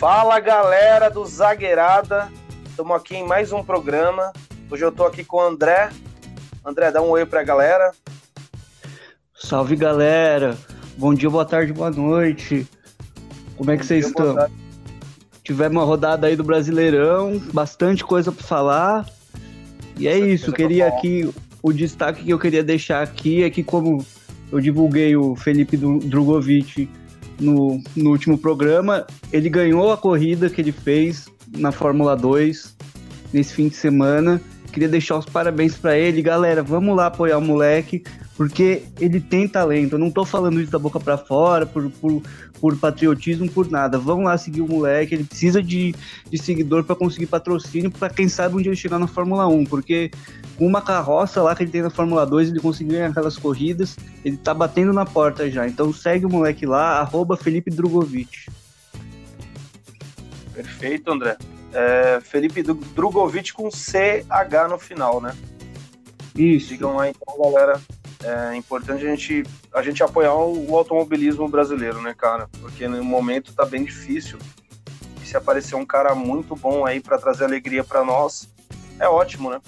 Fala galera do Zagueirada, estamos aqui em mais um programa. Hoje eu tô aqui com o André. André, dá um oi pra galera. Salve galera, bom dia, boa tarde, boa noite. Como é que vocês estão? Tivemos uma rodada aí do Brasileirão, bastante coisa para falar. E é isso, queria aqui o destaque que eu queria deixar aqui é que como eu divulguei o Felipe Drogovic no, no último programa. Ele ganhou a corrida que ele fez na Fórmula 2 nesse fim de semana. Queria deixar os parabéns para ele, galera. Vamos lá apoiar o moleque, porque ele tem talento. Eu não tô falando isso da boca para fora, por, por, por, patriotismo, por nada. Vamos lá seguir o moleque. Ele precisa de, de seguidor para conseguir patrocínio, para quem sabe um dia ele chegar na Fórmula 1, porque com uma carroça lá que ele tem na Fórmula 2, ele conseguiu ganhar aquelas corridas, ele tá batendo na porta já. Então segue o moleque lá, arroba Felipe Drogovic. Perfeito, André. É, Felipe Drogovic com CH no final, né? Isso. Sigam lá então, galera. É importante a gente, a gente apoiar o, o automobilismo brasileiro, né, cara? Porque no momento tá bem difícil. E se aparecer um cara muito bom aí para trazer alegria para nós, é ótimo, né?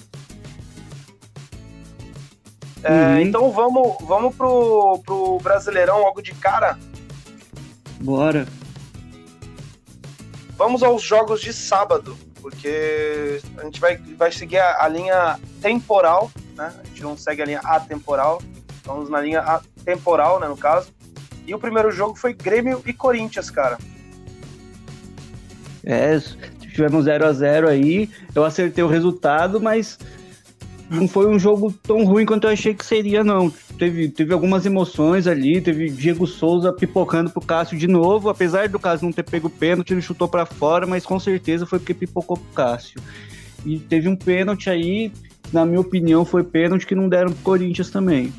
É, uhum. Então vamos, vamos pro, pro Brasileirão logo de cara. Bora. Vamos aos jogos de sábado, porque a gente vai, vai seguir a, a linha temporal, né? A gente não segue a linha atemporal, vamos na linha atemporal, né, no caso. E o primeiro jogo foi Grêmio e Corinthians, cara. É, tivemos 0 a 0 aí. Eu acertei o resultado, mas não foi um jogo tão ruim quanto eu achei que seria, não. Teve, teve algumas emoções ali, teve Diego Souza pipocando pro Cássio de novo, apesar do Cássio não ter pego o pênalti, ele chutou para fora, mas com certeza foi porque pipocou pro Cássio. E teve um pênalti aí, na minha opinião, foi pênalti que não deram pro Corinthians também.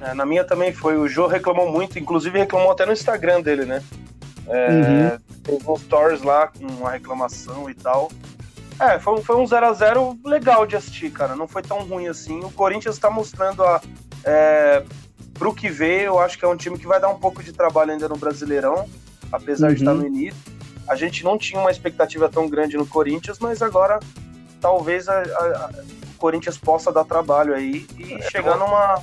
É, na minha também foi. O Jô reclamou muito, inclusive reclamou até no Instagram dele, né? É, uhum. Teve uns stories lá com uma reclamação e tal. É, foi, foi um 0x0 legal de assistir, cara. Não foi tão ruim assim. O Corinthians está mostrando a. É, pro que vê, eu acho que é um time que vai dar um pouco de trabalho ainda no Brasileirão, apesar uhum. de estar no início. A gente não tinha uma expectativa tão grande no Corinthians, mas agora talvez a, a, o Corinthians possa dar trabalho aí e é, chegar numa.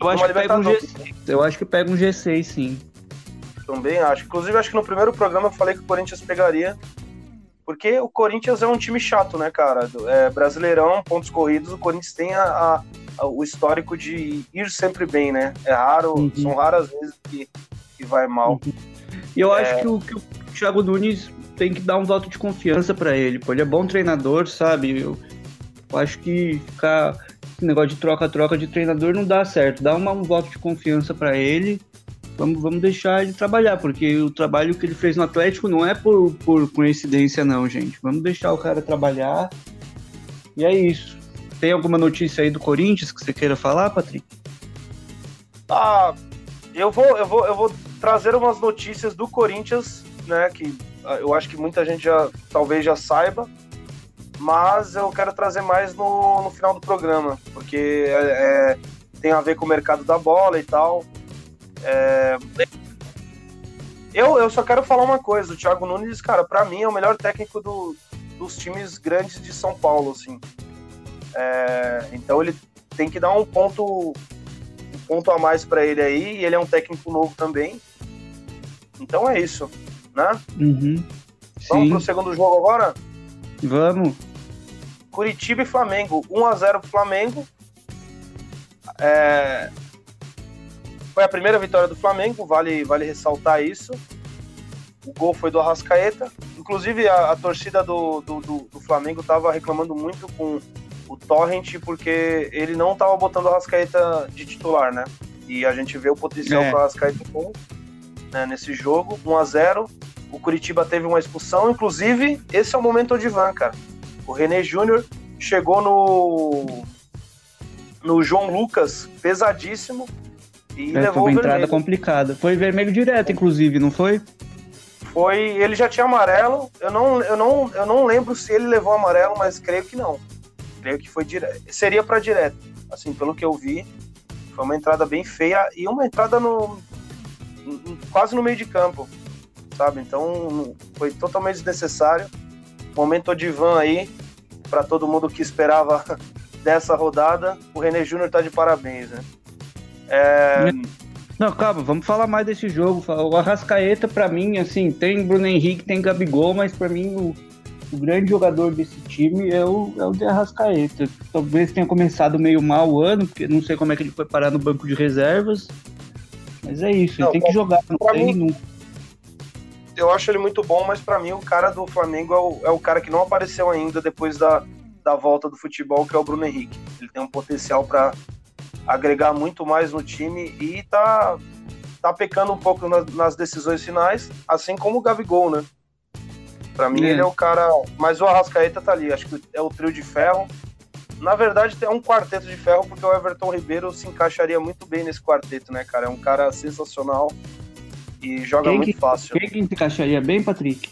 Eu acho, que pega um G6. eu acho que pega um G6, sim. Também acho. Inclusive, acho que no primeiro programa eu falei que o Corinthians pegaria porque o Corinthians é um time chato, né, cara? É, brasileirão, pontos corridos, o Corinthians tem a, a, o histórico de ir sempre bem, né? É raro, uhum. são raras vezes que, que vai mal. Uhum. E eu é... acho que o, que o Thiago Nunes tem que dar um voto de confiança para ele, pô. Ele é bom treinador, sabe? Eu, eu acho que ficar esse negócio de troca-troca de treinador não dá certo. Dá uma, um voto de confiança para ele vamos, vamos deixar ele trabalhar, porque o trabalho que ele fez no Atlético não é por, por coincidência, não, gente. Vamos deixar o cara trabalhar. E é isso. Tem alguma notícia aí do Corinthians que você queira falar, Patrick? Ah, eu vou, eu vou, eu vou trazer umas notícias do Corinthians, né? Que ah, eu acho que muita gente já talvez já saiba, mas eu quero trazer mais no, no final do programa, porque é, é, tem a ver com o mercado da bola e tal. É... Eu, eu só quero falar uma coisa, o Thiago Nunes, cara, para mim é o melhor técnico do, dos times grandes de São Paulo, assim. É... Então ele tem que dar um ponto um ponto a mais para ele aí, e ele é um técnico novo também. Então é isso, né? Uhum. Vamos pro segundo jogo agora? Vamos. Curitiba e Flamengo. 1x0 pro Flamengo. É, foi a primeira vitória do Flamengo, vale, vale ressaltar isso. O gol foi do Arrascaeta. Inclusive, a, a torcida do, do, do, do Flamengo estava reclamando muito com o Torrent, porque ele não estava botando o Arrascaeta de titular, né? E a gente vê o potencial é. que o Arrascaeta tem né, nesse jogo. 1 a 0 O Curitiba teve uma expulsão. Inclusive, esse é o momento de Van, cara. O René Júnior chegou no, no João Lucas pesadíssimo e é, foi uma entrada vermelho. complicada. Foi vermelho direto, inclusive, não foi? Foi. Ele já tinha amarelo. Eu não, eu não, eu não lembro se ele levou amarelo, mas creio que não. Creio que foi direto. Seria para direto. Assim, pelo que eu vi, foi uma entrada bem feia e uma entrada no quase no meio de campo. sabe? Então foi totalmente desnecessário. Momento Odivan aí, para todo mundo que esperava dessa rodada, o René Júnior tá de parabéns, né? É... Não, calma, vamos falar mais desse jogo. O Arrascaeta, para mim, assim, tem Bruno Henrique, tem Gabigol, mas para mim o, o, grande jogador desse time é o, é o de Arrascaeta. Talvez tenha começado meio mal o ano, porque não sei como é que ele foi parar no banco de reservas. Mas é isso, não, ele tem que jogar, não tem mim, nunca. Eu acho ele muito bom, mas para mim o cara do Flamengo é o, é o cara que não apareceu ainda depois da, da volta do futebol, que é o Bruno Henrique. Ele tem um potencial para agregar muito mais no time e tá, tá pecando um pouco nas, nas decisões finais, assim como o Gabigol, né? Para mim, é. ele é o cara. Mas o Arrascaeta tá ali, acho que é o trio de ferro. Na verdade, é um quarteto de ferro, porque o Everton Ribeiro se encaixaria muito bem nesse quarteto, né, cara? É um cara sensacional e joga quem muito que, fácil. Quem que encaixaria bem, Patrick?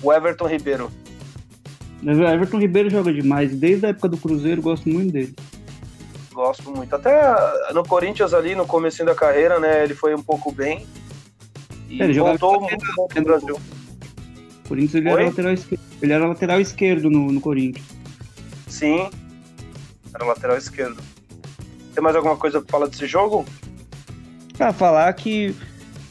O Everton Ribeiro. O Everton Ribeiro joga demais. Desde a época do Cruzeiro, gosto muito dele gosto muito. Até no Corinthians ali, no começo da carreira, né, ele foi um pouco bem. E ele voltou muito no Brasil. Corinthians ele era, lateral esquerdo, ele era lateral esquerdo no, no Corinthians. Sim, era lateral esquerdo. Tem mais alguma coisa para falar desse jogo? Ah, falar que,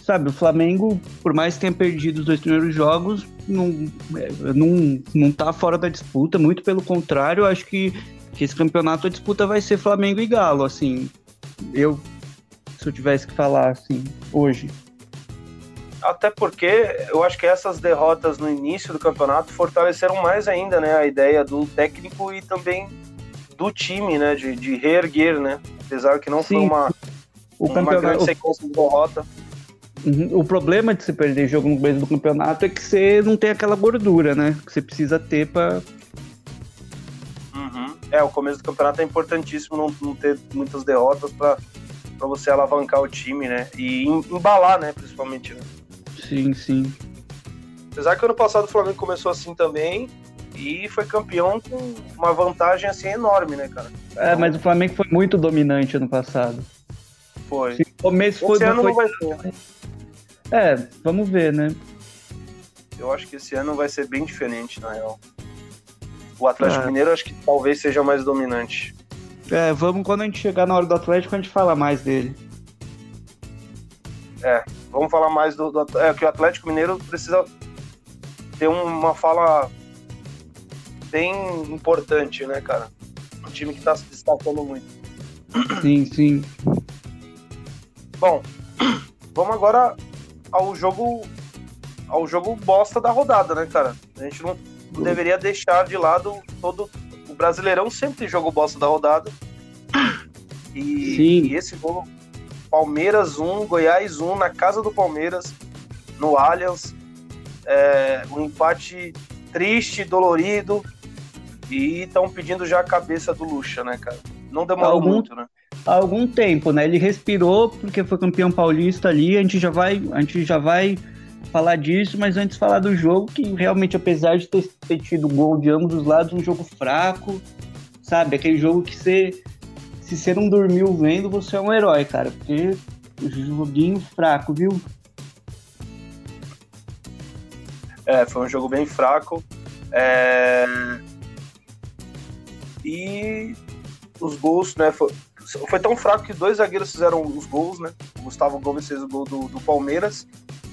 sabe, o Flamengo, por mais que tenha perdido os dois primeiros jogos, não, é, não, não tá fora da disputa, muito pelo contrário, acho que que esse campeonato a disputa vai ser Flamengo e Galo, assim. Eu, se eu tivesse que falar assim, hoje. Até porque eu acho que essas derrotas no início do campeonato fortaleceram mais ainda, né, a ideia do técnico e também do time, né, de, de reerguer, né, apesar que não Sim. foi uma, o uma campeonato... grande sequência de derrota. Uhum. O problema de você perder jogo no começo do campeonato é que você não tem aquela gordura, né? Que você precisa ter para é, o começo do campeonato é importantíssimo não, não ter muitas derrotas para você alavancar o time, né? E embalar, né, principalmente. Né? Sim, sim. Apesar que ano passado o Flamengo começou assim também e foi campeão com uma vantagem assim enorme, né, cara? É, mas o Flamengo foi muito dominante ano passado. Foi. Sim, o começo foi, esse ano foi... não vai ser. É, vamos ver, né? Eu acho que esse ano vai ser bem diferente, na real. O Atlético é. Mineiro acho que talvez seja mais dominante. É, vamos quando a gente chegar na hora do Atlético, a gente fala mais dele. É, vamos falar mais do, do é que o Atlético Mineiro precisa ter uma fala bem importante, né, cara? Um time que tá se destacando muito. Sim, sim. Bom, vamos agora ao jogo ao jogo bosta da rodada, né, cara? A gente não deveria deixar de lado todo. O Brasileirão sempre jogou bosta da rodada. E, e, esse jogo, Palmeiras 1, Goiás 1, na casa do Palmeiras, no Allianz. É, um empate triste, dolorido. E estão pedindo já a cabeça do Lucha, né, cara? Não demorou algum, muito, né? Há algum tempo, né? Ele respirou porque foi campeão paulista ali. A gente já vai, a gente já vai falar disso, mas antes falar do jogo, que realmente, apesar de ter, ter tido gol de ambos os lados, um jogo fraco, sabe? Aquele jogo que você, se você não dormiu vendo, você é um herói, cara, porque joguinho fraco, viu? É, foi um jogo bem fraco. É... E os gols, né? Foi, foi tão fraco que dois zagueiros fizeram os gols, né? O Gustavo Gomes fez o gol do, do Palmeiras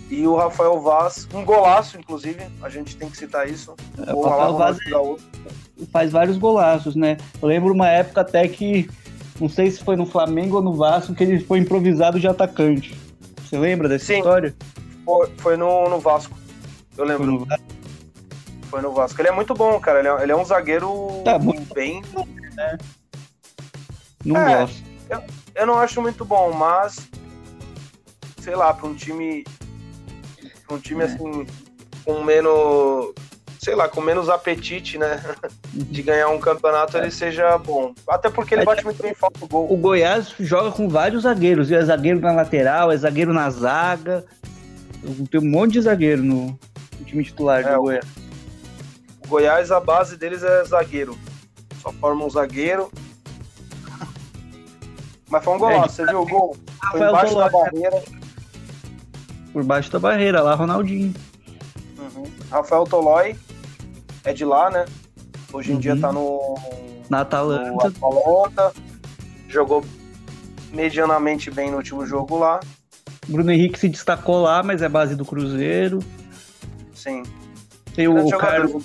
e o Rafael Vaz, um golaço, inclusive, a gente tem que citar isso. É, o Rafael Vaz faz vários golaços, né? Eu lembro uma época até que, não sei se foi no Flamengo ou no Vasco, que ele foi improvisado de atacante. Você lembra dessa Sim, história? Foi, foi no, no Vasco, eu lembro. Foi no Vasco. Foi no Vasco. Ele é muito bom, cara. Ele é, ele é um zagueiro tá, muito bem. Né? Não é, gosto. Eu, eu não acho muito bom, mas sei lá, para um time um time é. assim com menos, sei lá, com menos apetite, né, de ganhar um campeonato, é. ele seja bom. Até porque ele bate muito bem falta o gol. O Goiás joga com vários zagueiros, é zagueiro na lateral, é zagueiro na zaga. Tem um monte de zagueiro no, no time titular é, do Goiás. O Goiás, a base deles é zagueiro. Só forma um zagueiro. Mas foi um golaço, é, você viu o gol? Foi embaixo da barreira. Por baixo da barreira, lá Ronaldinho. Uhum. Rafael Tolói é de lá, né? Hoje em uhum. dia tá no. Na Atalanta. No Atalanta. Jogou medianamente bem no último jogo lá. Bruno Henrique se destacou lá, mas é base do Cruzeiro. Sim. Tem o, Carlos,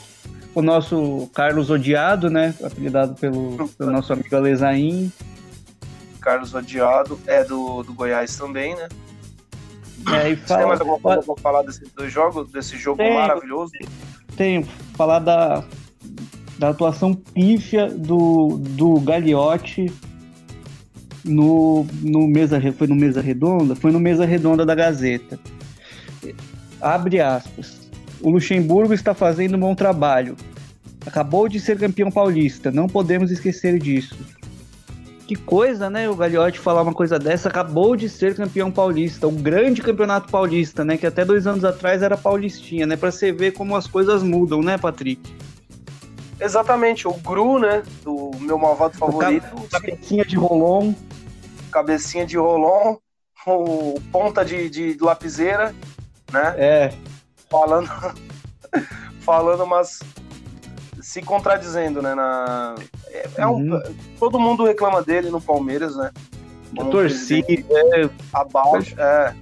o nosso Carlos Odiado, né? Apelidado pelo, pelo nosso amigo Alezain. Carlos Odiado é do, do Goiás também, né? É, e fala... Tem mais alguma coisa pra falar desse, do jogo, desse jogo tem, maravilhoso? Tenho. Falar da, da atuação pífia do, do Gagliotti no, no mesa foi no mesa redonda? Foi no mesa redonda da Gazeta. Abre aspas. O Luxemburgo está fazendo um bom trabalho. Acabou de ser campeão paulista. Não podemos esquecer disso que coisa, né? O Gagliotti falar uma coisa dessa. Acabou de ser campeão paulista, um grande campeonato paulista, né? Que até dois anos atrás era paulistinha, né? Para você ver como as coisas mudam, né, Patrick? Exatamente, o Gru, né? Do meu malvado favorito. Cabecinha de Rolon. Cabecinha de Rolon, o ponta de, de lapiseira, né? É. Falando, falando umas se contradizendo, né? Na, é, é uhum. um, todo mundo reclama dele no Palmeiras, né? A torcida é, abaixo, é.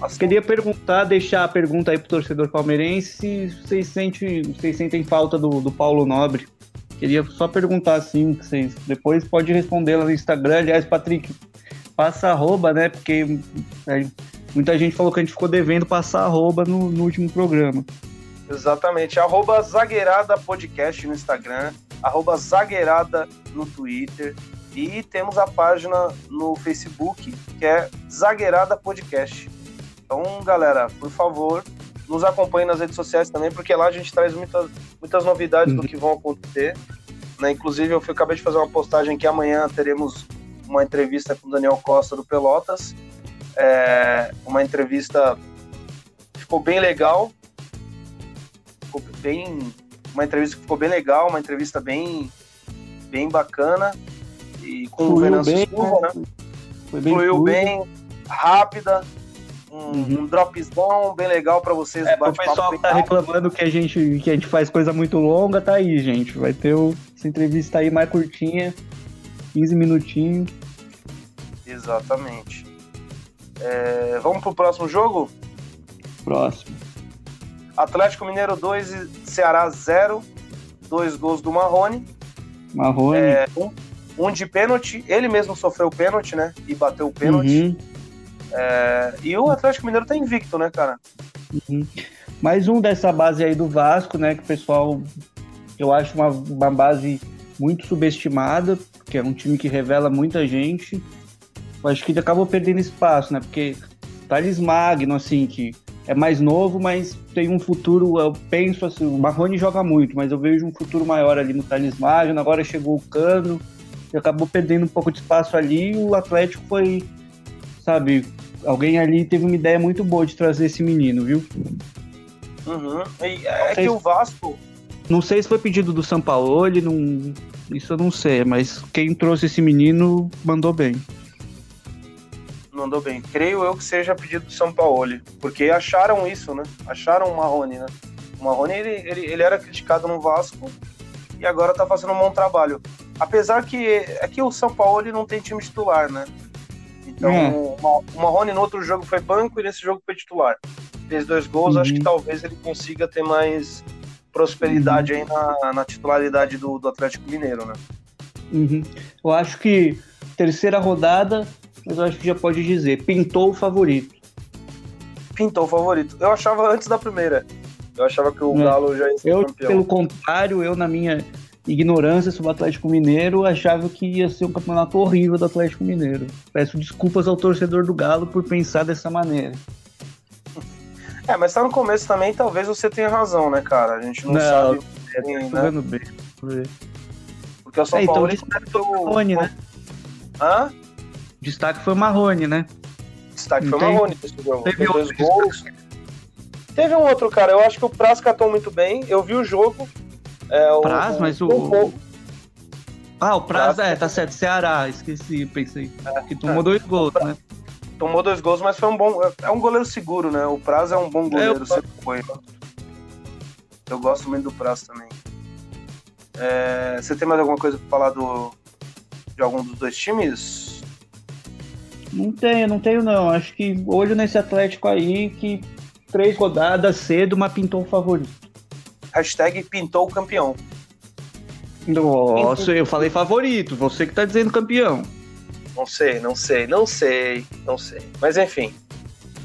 Assim, Queria perguntar, deixar a pergunta aí pro torcedor palmeirense se vocês, sente, vocês sentem falta do, do Paulo Nobre. Queria só perguntar assim, que vocês depois pode responder lá no Instagram. Aliás, Patrick, passa arroba, né? Porque é, muita gente falou que a gente ficou devendo passar arroba no, no último programa. Exatamente. Arroba Zagueirada Podcast no Instagram, arroba Zagueirada no Twitter. E temos a página no Facebook, que é Zagueirada Podcast. Então, galera, por favor, nos acompanhe nas redes sociais também, porque lá a gente traz muitas, muitas novidades uhum. do que vão acontecer. Né? Inclusive, eu acabei de fazer uma postagem que amanhã teremos uma entrevista com o Daniel Costa do Pelotas. É, uma entrevista ficou bem legal, ficou bem. Uma entrevista que ficou bem legal, uma entrevista bem, bem bacana. E com Fluiu o Venâncio Silva, né? Foi bem Fluiu bem, rápida, um, uhum. um dropzão bem legal para vocês. É, o pessoal que tá reclamando que a, gente, que a gente faz coisa muito longa, tá aí, gente. Vai ter o, essa entrevista aí mais curtinha, 15 minutinhos. Exatamente. É, vamos pro próximo jogo? Próximo. Atlético Mineiro 2 e Ceará 0. Dois gols do Marrone. Marrone. É, um, um, de pênalti. Ele mesmo sofreu o pênalti, né? E bateu o pênalti. Uhum. É, e o Atlético Mineiro tá invicto, né, cara? Uhum. Mais um dessa base aí do Vasco, né? Que o pessoal, eu acho uma, uma base muito subestimada, que é um time que revela muita gente. Eu acho que ele acabou perdendo espaço, né? Porque Thales Magno, assim, que é mais novo, mas tem um futuro, eu penso assim, o Marrone joga muito, mas eu vejo um futuro maior ali no Magno, agora chegou o Cano, e acabou perdendo um pouco de espaço ali, e o Atlético foi, sabe, alguém ali teve uma ideia muito boa de trazer esse menino, viu? Uhum. E é que o Vasco... Não sei se foi pedido do São Paulo, ele não... Isso eu não sei, mas quem trouxe esse menino mandou bem mandou bem. Creio eu que seja pedido do São Paulo, porque acharam isso, né? Acharam o Marrone, né? O Marrone, ele, ele, ele era criticado no Vasco e agora tá fazendo um bom trabalho. Apesar que é que o São Paulo não tem time titular, né? Então, hum. o Marrone no outro jogo foi banco e nesse jogo foi titular. Fez dois gols, uhum. acho que talvez ele consiga ter mais prosperidade uhum. aí na, na titularidade do, do Atlético Mineiro, né? Uhum. Eu acho que terceira rodada mas eu acho que já pode dizer, pintou o favorito. Pintou o favorito. Eu achava antes da primeira. Eu achava que o é. Galo já ia ser eu, campeão. Pelo contrário, eu na minha ignorância sobre o Atlético Mineiro, achava que ia ser um campeonato horrível do Atlético Mineiro. Peço desculpas ao torcedor do Galo por pensar dessa maneira. É, mas tá no começo também, talvez você tenha razão, né, cara? A gente não, não sabe. É, bem, tá né? bem. Porque o São é, Paulo. Então, o Rony, né? Hã? Destaque foi o Marrone, né? Destaque foi o Marrone jogo. Teve dois gols. Teve um outro, cara. Eu acho que o Praz catou muito bem. Eu vi o jogo. É, o, Praz, mas o. o... Ah, o Praz, Praz é, tá certo. Ceará, esqueci, pensei. É, que tomou é. dois gols, né? tomou dois gols, mas foi um bom. É um goleiro seguro, né? O Prazo é um bom goleiro, é, sempre foi. Eu gosto muito do Prazo também. É, você tem mais alguma coisa para falar do, de algum dos dois times? Não tenho, não tenho não. Acho que olho nesse Atlético aí que três rodadas cedo, mas pintou o favorito. Hashtag pintou o campeão. Nossa, eu falei favorito, você que tá dizendo campeão. Não sei, não sei, não sei, não sei. Mas enfim.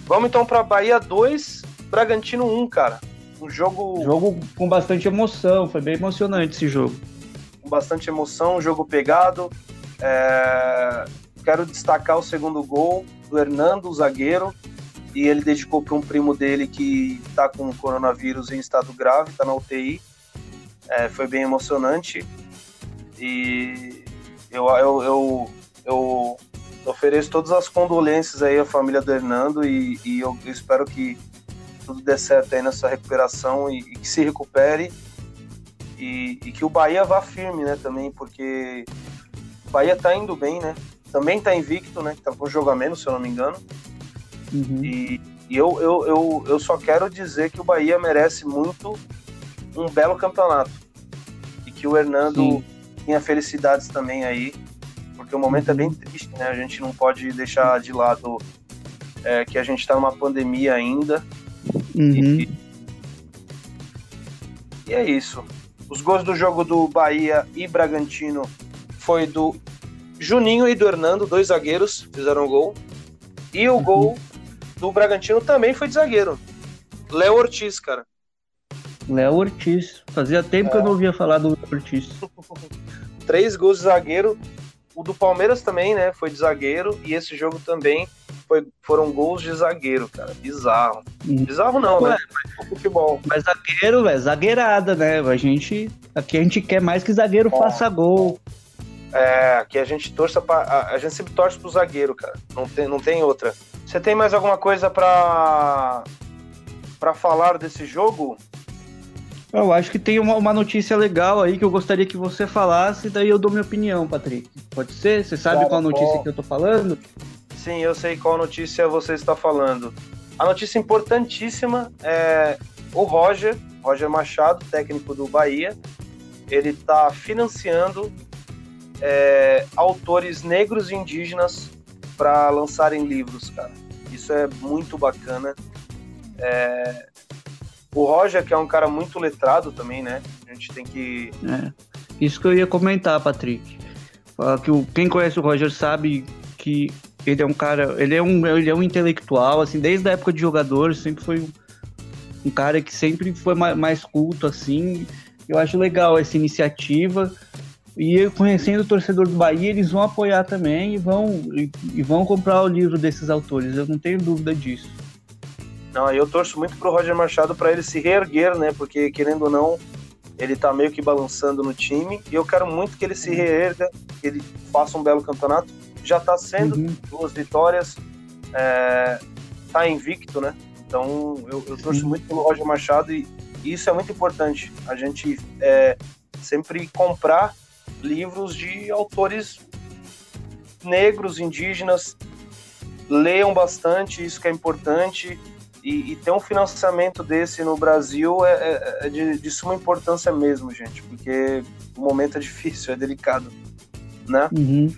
Vamos então para Bahia 2, Bragantino 1, cara. Um jogo. Jogo com bastante emoção, foi bem emocionante esse jogo. Com bastante emoção, jogo pegado. É... Quero destacar o segundo gol do Hernando, o zagueiro. E ele dedicou para um primo dele que está com coronavírus em estado grave, está na UTI. É, foi bem emocionante. E eu, eu, eu, eu ofereço todas as condolências aí à família do Hernando e, e eu, espero que tudo dê certo aí nessa recuperação e, e que se recupere e, e, que o Bahia vá firme, né, também, porque o Bahia tá indo bem, né, também tá invicto, né, tá com jogo a menos, se eu não me engano, uhum. e, e eu, eu, eu, eu só quero dizer que o Bahia merece muito um belo campeonato e que o Hernando Sim. tenha felicidades também aí, porque o momento é bem uhum. triste, né? A gente não pode deixar de lado é, que a gente está numa pandemia ainda. Uhum. E, e é isso. Os gols do jogo do Bahia e Bragantino foi do Juninho e do Hernando, dois zagueiros, fizeram gol. E o uhum. gol do Bragantino também foi de zagueiro. Léo Ortiz, cara. Léo Ortiz. Fazia tempo é. que eu não ouvia falar do Ortiz. Três gols de zagueiro. O do Palmeiras também, né? Foi de zagueiro. E esse jogo também foi, foram gols de zagueiro, cara. Bizarro. Hum. Bizarro não, né? Mas, futebol. Mas zagueiro, é zagueirada, né? A gente. Aqui a gente quer mais que zagueiro Bom. faça gol. É, aqui a gente torça pra, a, a, gente sempre torce pro zagueiro, cara. Não tem, não tem outra. Você tem mais alguma coisa para para falar desse jogo? Eu acho que tem uma, uma, notícia legal aí que eu gostaria que você falasse, daí eu dou minha opinião, Patrick. Pode ser? Você sabe qual notícia que eu tô falando? Sim, eu sei qual notícia você está falando. A notícia importantíssima é o Roger, Roger Machado, técnico do Bahia, ele está financiando é, autores negros e indígenas para lançarem livros, cara. Isso é muito bacana. É, o Roger, que é um cara muito letrado também, né? A gente tem que. É. Isso que eu ia comentar, Patrick. Que o, quem conhece o Roger sabe que ele é um cara. Ele é um, ele é um intelectual, assim, desde a época de jogador, sempre foi um, cara que sempre foi mais, mais culto, assim. Eu acho legal essa iniciativa. E conhecendo o torcedor do Bahia, eles vão apoiar também e vão, e, e vão comprar o livro desses autores, eu não tenho dúvida disso. Não, eu torço muito pro Roger Machado para ele se reerguer, né? Porque querendo ou não, ele tá meio que balançando no time. E eu quero muito que ele se reerga, que ele faça um belo campeonato. Já tá sendo uhum. duas vitórias, é, tá invicto, né? Então eu, eu torço muito pelo Roger Machado e, e, isso é muito importante. A gente é, sempre comprar livros de autores negros, indígenas. Leiam bastante, isso que é importante. E, e, ter um financiamento desse no Brasil é, é, é de, de, suma importância mesmo, gente, porque o momento é difícil, é delicado, né? Uhum.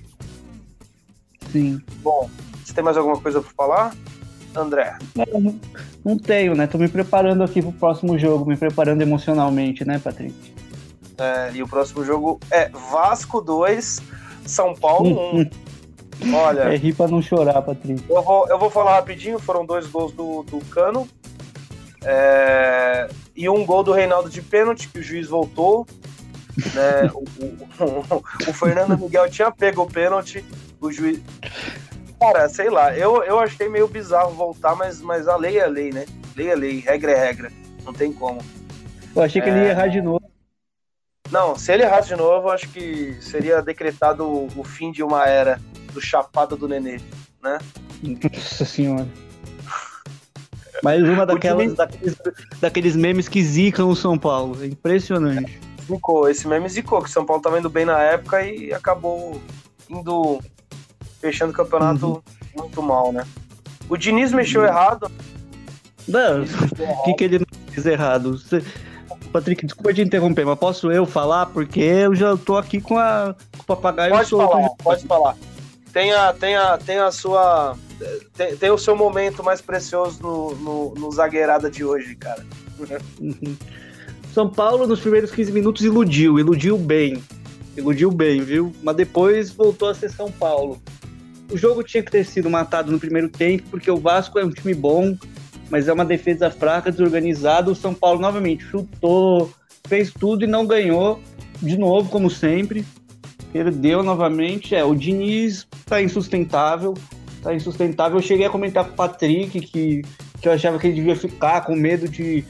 Sim. Bom, você tem mais alguma coisa para falar, André? Não, não tenho, né? Tô me preparando aqui pro próximo jogo, me preparando emocionalmente, né, Patrick? É, e o próximo jogo é Vasco 2, São Paulo 1. Olha. É rir pra não chorar, Patrícia. Eu vou, eu vou falar rapidinho: foram dois gols do, do Cano. É, e um gol do Reinaldo de pênalti, que o juiz voltou. Né? o, o, o, o, Fernando Miguel tinha pego o pênalti, o juiz. Cara, sei lá, eu, eu achei meio bizarro voltar, mas, mas a lei é lei, né? Lei é lei, regra é regra. Não tem como. Eu achei que ele ia errar de novo. Não, se ele errasse de novo, acho que seria decretado o fim de uma era do Chapada do Nenê, né? Nossa senhora. Mais uma daquelas, time... daqueles, daqueles memes que zicam o São Paulo. É impressionante. Zicou, esse meme zicou, que o São Paulo tava indo bem na época e acabou indo fechando o campeonato uhum. muito mal, né? O Diniz mexeu hum. errado. Não, o que, que ele não fez errado? Você... Patrick, desculpa te interromper, mas posso eu falar? Porque eu já tô aqui com, a, com o papagaio Pode solto. falar, pode falar. Tem a, tem a, tem a sua. Tem, tem o seu momento mais precioso no, no, no zagueirada de hoje, cara. Uhum. São Paulo, nos primeiros 15 minutos, iludiu, iludiu bem. Iludiu bem, viu? Mas depois voltou a ser São Paulo. O jogo tinha que ter sido matado no primeiro tempo, porque o Vasco é um time bom, mas é uma defesa fraca, desorganizada. O São Paulo novamente chutou, fez tudo e não ganhou, de novo, como sempre. Perdeu novamente. É, o Diniz tá insustentável. Tá insustentável. Eu cheguei a comentar com o Patrick que, que eu achava que ele devia ficar com medo de,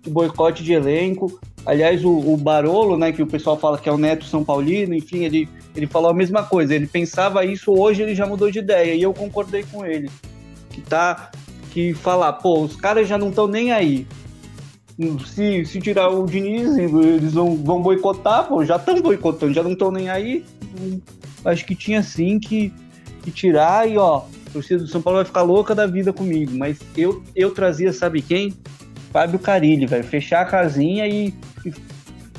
de boicote de elenco. Aliás, o, o, Barolo, né, que o pessoal fala que é o neto São Paulino, enfim, ele, ele falou a mesma coisa. Ele pensava isso, hoje ele já mudou de ideia. E eu concordei com ele. Que tá que falar, pô, os caras já não estão nem aí. Se, se tirar o Diniz, eles vão, vão boicotar, pô, já estão boicotando, já não estão nem aí. Acho que tinha sim que, que tirar e ó, a torcida do São Paulo vai ficar louca da vida comigo. Mas eu, eu trazia, sabe quem? Fábio Carilli, velho. Fechar a casinha e, e,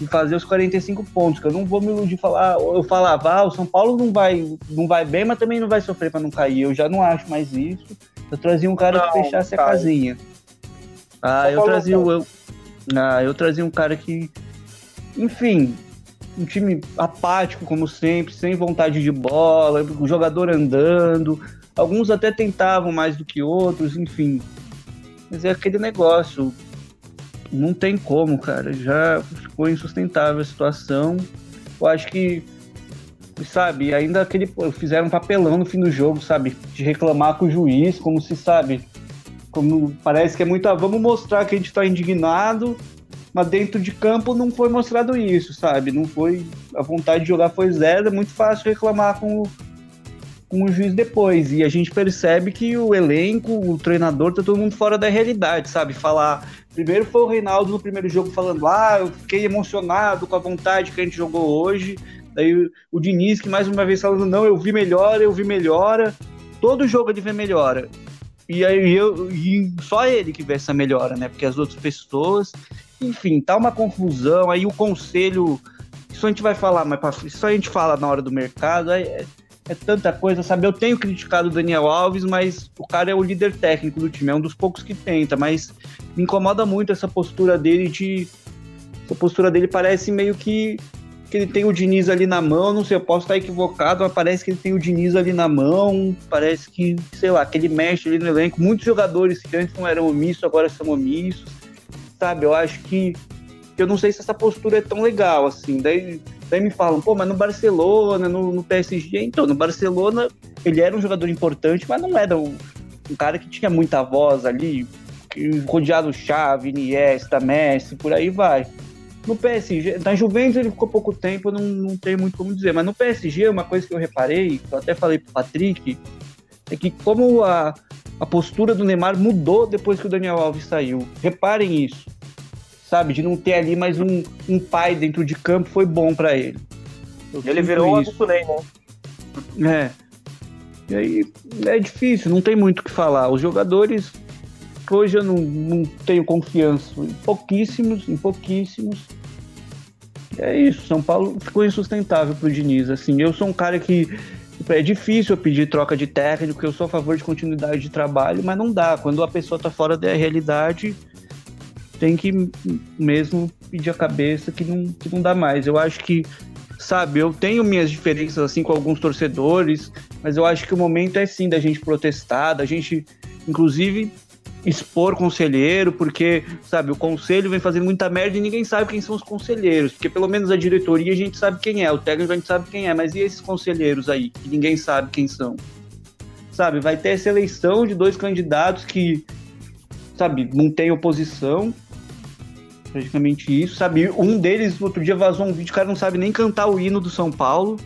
e, fazer os 45 pontos. Que eu não vou me iludir falar. Eu falava, ah, o São Paulo não vai, não vai bem, mas também não vai sofrer para não cair. Eu já não acho mais isso. Eu trazia um cara não, que fechasse a casinha. Ah, eu trazia eu, ah, eu trazia um cara que, enfim, um time apático como sempre, sem vontade de bola, o jogador andando. Alguns até tentavam mais do que outros, enfim. Mas é aquele negócio. Não tem como, cara. Já ficou insustentável a situação. Eu acho que sabe? Ainda aquele fizeram um papelão no fim do jogo, sabe? De reclamar com o juiz, como se sabe, como parece que é muito, ah, vamos mostrar que a gente tá indignado, mas dentro de campo não foi mostrado isso, sabe? Não foi a vontade de jogar foi zero, é muito fácil reclamar com o, com o juiz depois. E a gente percebe que o elenco, o treinador, tá todo mundo fora da realidade, sabe? Falar. Primeiro foi o Reinaldo no primeiro jogo falando, ah, eu fiquei emocionado com a vontade que a gente jogou hoje. Daí o Diniz, que mais uma vez falando, não, eu vi melhora, eu vi melhora. Todo jogo ele vê melhora. E aí eu e só ele que vê essa melhora, né? Porque as outras pessoas, enfim, tá uma confusão. Aí o conselho, isso a gente vai falar, mas isso a gente fala na hora do mercado. É, é tanta coisa, sabe? Eu tenho criticado o Daniel Alves, mas o cara é o líder técnico do time, é um dos poucos que tenta, mas me incomoda muito essa postura dele de. Essa postura dele parece meio que que ele tem o Diniz ali na mão, não sei, eu posso estar equivocado, mas parece que ele tem o Diniz ali na mão, parece que, sei lá, que ele mexe ali no elenco. Muitos jogadores que antes não eram omissos, agora são omissos, sabe? Eu acho que, eu não sei se essa postura é tão legal, assim. Daí, daí me falam, pô, mas no Barcelona, no, no PSG, então, no Barcelona ele era um jogador importante, mas não era um, um cara que tinha muita voz ali, rodeado Chave, Iniesta, Messi, por aí vai. No PSG, na Juventus ele ficou pouco tempo, não, não tenho muito como dizer, mas no PSG, uma coisa que eu reparei, que eu até falei pro Patrick, é que como a, a postura do Neymar mudou depois que o Daniel Alves saiu. Reparem isso. Sabe, de não ter ali mais um, um pai dentro de campo foi bom para ele. Eu ele virou um adulto né? É. E aí é difícil, não tem muito o que falar. Os jogadores hoje eu não, não tenho confiança em pouquíssimos, em pouquíssimos é isso, São Paulo ficou insustentável pro Diniz. Assim, eu sou um cara que é difícil eu pedir troca de técnico, eu sou a favor de continuidade de trabalho, mas não dá. Quando a pessoa tá fora da realidade, tem que mesmo pedir a cabeça que não, que não dá mais. Eu acho que, sabe, eu tenho minhas diferenças assim com alguns torcedores, mas eu acho que o momento é sim da gente protestar, da gente, inclusive, expor conselheiro, porque, sabe, o conselho vem fazendo muita merda e ninguém sabe quem são os conselheiros, porque pelo menos a diretoria a gente sabe quem é, o técnico a gente sabe quem é, mas e esses conselheiros aí, que ninguém sabe quem são? Sabe, vai ter essa eleição de dois candidatos que, sabe, não tem oposição, praticamente isso, sabe, um deles, outro dia vazou um vídeo, o cara não sabe nem cantar o hino do São Paulo,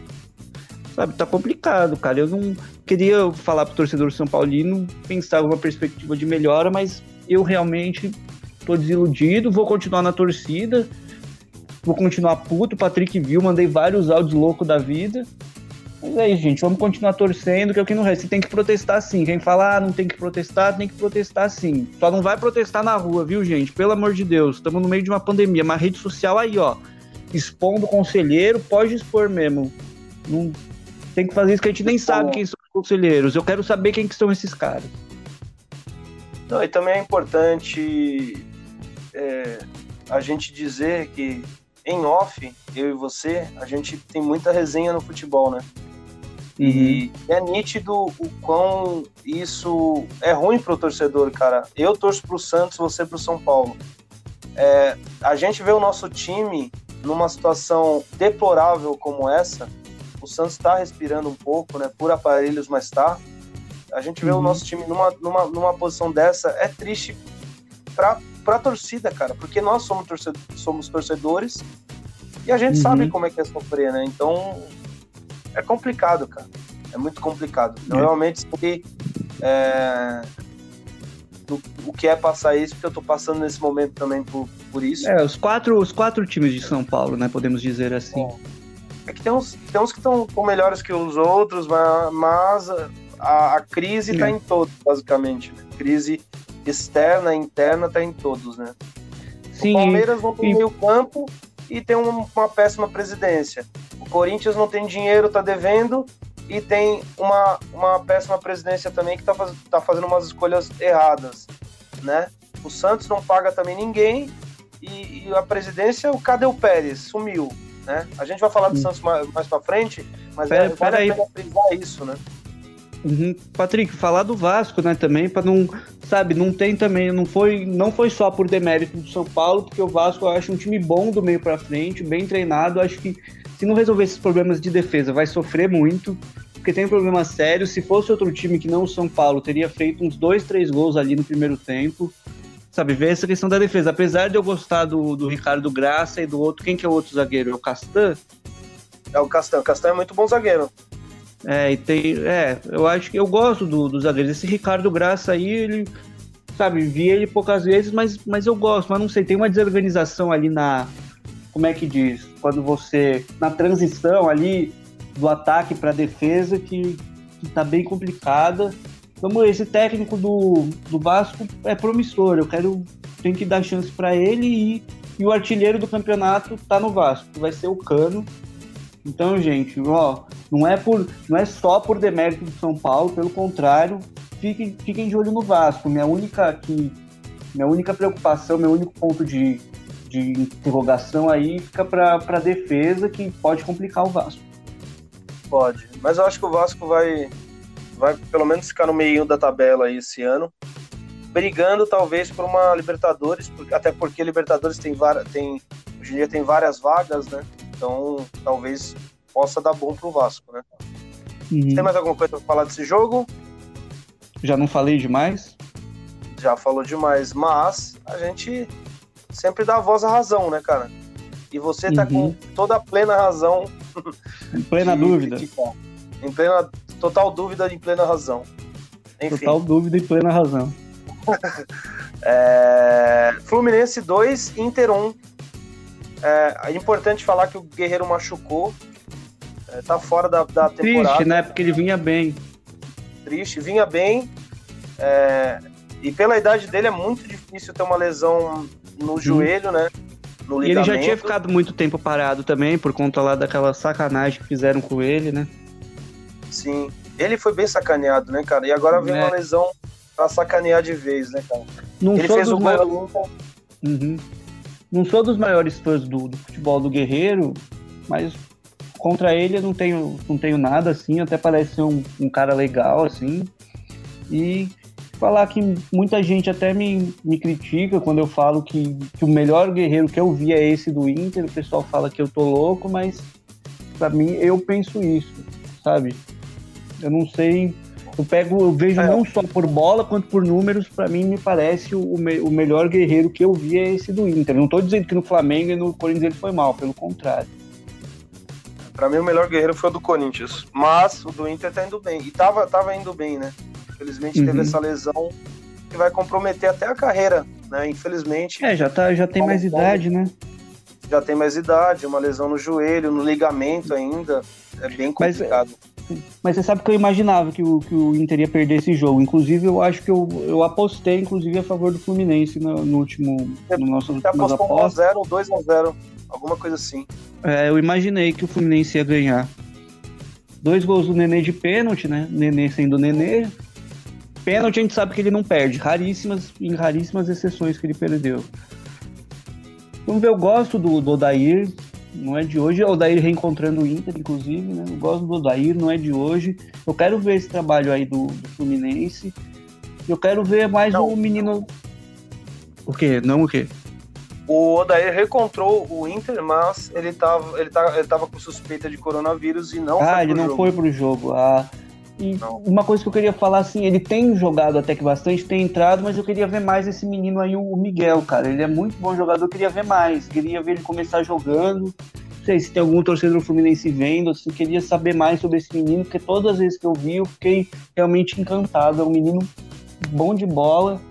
sabe, tá complicado, cara, eu não queria falar pro torcedor São Paulino pensar uma perspectiva de melhora, mas eu realmente tô desiludido, vou continuar na torcida, vou continuar puto, Patrick viu, mandei vários áudios loucos da vida, Mas é isso, gente. Vamos continuar torcendo, que é o que não resta. Tem que protestar sim. Quem fala, ah, não tem que protestar, tem que protestar sim. Só não vai protestar na rua, viu, gente? Pelo amor de Deus. Estamos no meio de uma pandemia. Uma rede social aí, ó. Expondo o conselheiro, pode expor mesmo. Não tem que fazer isso que a gente nem sabe quem são os conselheiros. Eu quero saber quem que são esses caras. Não, e também é importante é, a gente dizer que em off, eu e você, a gente tem muita resenha no futebol, né? E uhum. é nítido o quão isso é ruim pro torcedor, cara. Eu torço pro Santos, você pro São Paulo. É, a gente vê o nosso time numa situação deplorável como essa. O Santos está respirando um pouco, né? Por aparelhos, mas tá. A gente vê uhum. o nosso time numa, numa, numa posição dessa. É triste pra, pra torcida, cara, porque nós somos, torcedor, somos torcedores e a gente uhum. sabe como é que é sofrer, né? Então é complicado, cara. É muito complicado. Eu é. realmente sei é, do, o que é passar isso, porque eu tô passando nesse momento também por, por isso. É, os quatro, os quatro times de São Paulo, né? Podemos dizer assim. É, é que tem uns, tem uns que estão melhores que os outros, mas a, a crise está em todos, basicamente. Né? Crise externa, interna, está em todos, né? Sim, o Palmeiras não tem meio campo e tem uma, uma péssima presidência. O Corinthians não tem dinheiro, está devendo e tem uma, uma péssima presidência também que está faz, tá fazendo umas escolhas erradas, né? O Santos não paga também ninguém e, e a presidência, o cadê o Pérez? Sumiu, né? A gente vai falar do. Santos mais, mais para frente, mas pera, é, vale pera a pena frisar isso, né? Uhum. Patrick, falar do Vasco, né, também, para não, sabe, não tem também, não foi, não foi só por demérito do São Paulo, porque o Vasco eu acho um time bom do meio para frente, bem treinado, acho que se não resolver esses problemas de defesa, vai sofrer muito, porque tem um problema sério, se fosse outro time que não o São Paulo, teria feito uns dois, três gols ali no primeiro tempo, sabe, ver essa questão da defesa, apesar de eu gostar do, do Ricardo Graça e do outro, quem que é o outro zagueiro? É o Castan? É o Castan, o Castan é muito bom zagueiro. É, e tem. É, eu acho que eu gosto do, dos zagueiros. Esse Ricardo Graça aí, ele. Sabe, vi ele poucas vezes, mas, mas eu gosto. Mas não sei, tem uma desorganização ali na. Como é que diz? Quando você. Na transição ali do ataque para defesa que, que tá bem complicada. Vamos esse técnico do, do Vasco é promissor. Eu quero. Tem que dar chance para ele e, e o artilheiro do campeonato tá no Vasco, vai ser o Cano. Então, gente, ó, não é, por, não é só por demérito do São Paulo, pelo contrário, fiquem, fiquem de olho no Vasco. Minha única, que, minha única preocupação, meu único ponto de, de interrogação aí fica para a defesa, que pode complicar o Vasco. Pode, mas eu acho que o Vasco vai, vai pelo menos ficar no meio da tabela aí esse ano, brigando talvez por uma Libertadores, até porque Libertadores tem, tem hoje em dia tem várias vagas, né? Então, talvez possa dar bom pro Vasco, né? Uhum. Tem mais alguma coisa para falar desse jogo? Já não falei demais? Já falou demais, mas a gente sempre dá a voz à razão, né, cara? E você tá uhum. com toda a plena razão. Em plena dúvida. Criticar. Em plena, total dúvida em plena razão. Enfim. Total dúvida em plena razão. é... Fluminense 2, Inter 1. É, é importante falar que o Guerreiro machucou, é, tá fora da, da temporada. Triste, né? Porque ele vinha bem. Triste, vinha bem. É, e pela idade dele é muito difícil ter uma lesão no joelho, né? No e ele já tinha ficado muito tempo parado também, por conta lá daquela sacanagem que fizeram com ele, né? Sim. Ele foi bem sacaneado, né, cara? E agora vem é. uma lesão pra sacanear de vez, né, cara? Não ele fez o gol. Uhum. Não sou dos maiores fãs do, do, futebol do Guerreiro, mas contra ele eu não tenho, não tenho nada assim, até parece ser um, um cara legal, assim. E falar que muita gente até me, me critica quando eu falo que, que o melhor guerreiro que eu vi é esse do Inter, o pessoal fala que eu tô louco, mas para mim eu penso isso, sabe? Eu não sei eu pego, eu vejo é. não só por bola quanto por números, para mim me parece o, me, o melhor guerreiro que eu vi é esse do Inter. Não tô dizendo que no Flamengo e no Corinthians ele foi mal, pelo contrário. Para mim o melhor guerreiro foi o do Corinthians, mas o do Inter tá indo bem. E tava, tava indo bem, né? Infelizmente uhum. teve essa lesão que vai comprometer até a carreira, né? Infelizmente. É, já tá, já tem mais idade, né? Já tem mais idade, uma lesão no joelho, no ligamento ainda, é bem complicado. Mas, Mas você sabe que eu imaginava que o, que o Inter ia perder esse jogo. Inclusive, eu acho que eu, eu apostei, inclusive, a favor do Fluminense no, no último. No nosso você apostou 1x0 ou 2x0, alguma coisa assim. É, eu imaginei que o Fluminense ia ganhar. Dois gols do Nenê de pênalti, né? Nenê sendo Nenê. Pênalti a gente sabe que ele não perde. Raríssimas, em raríssimas exceções que ele perdeu. Vamos ver, eu gosto do, do Odair não é de hoje. É o Odair reencontrando o Inter, inclusive, né? Eu gosto do Odair, não é de hoje. Eu quero ver esse trabalho aí do, do Fluminense. Eu quero ver mais não. o menino. O quê? Não o quê? O Odair reencontrou o Inter, mas ele tava, ele tava, ele tava com suspeita de coronavírus e não ah, foi ele não jogo. foi pro jogo. Ah, e não. uma coisa que eu queria falar, assim, ele tem jogado até que bastante, tem entrado, mas eu queria ver mais esse menino aí, o Miguel, cara. Ele é muito bom jogador, eu queria ver mais. Queria ver ele começar jogando. Não sei se tem algum torcedor fluminense vendo, assim, queria saber mais sobre esse menino, porque todas as vezes que eu vi, eu fiquei realmente encantado. É um menino bom de bola,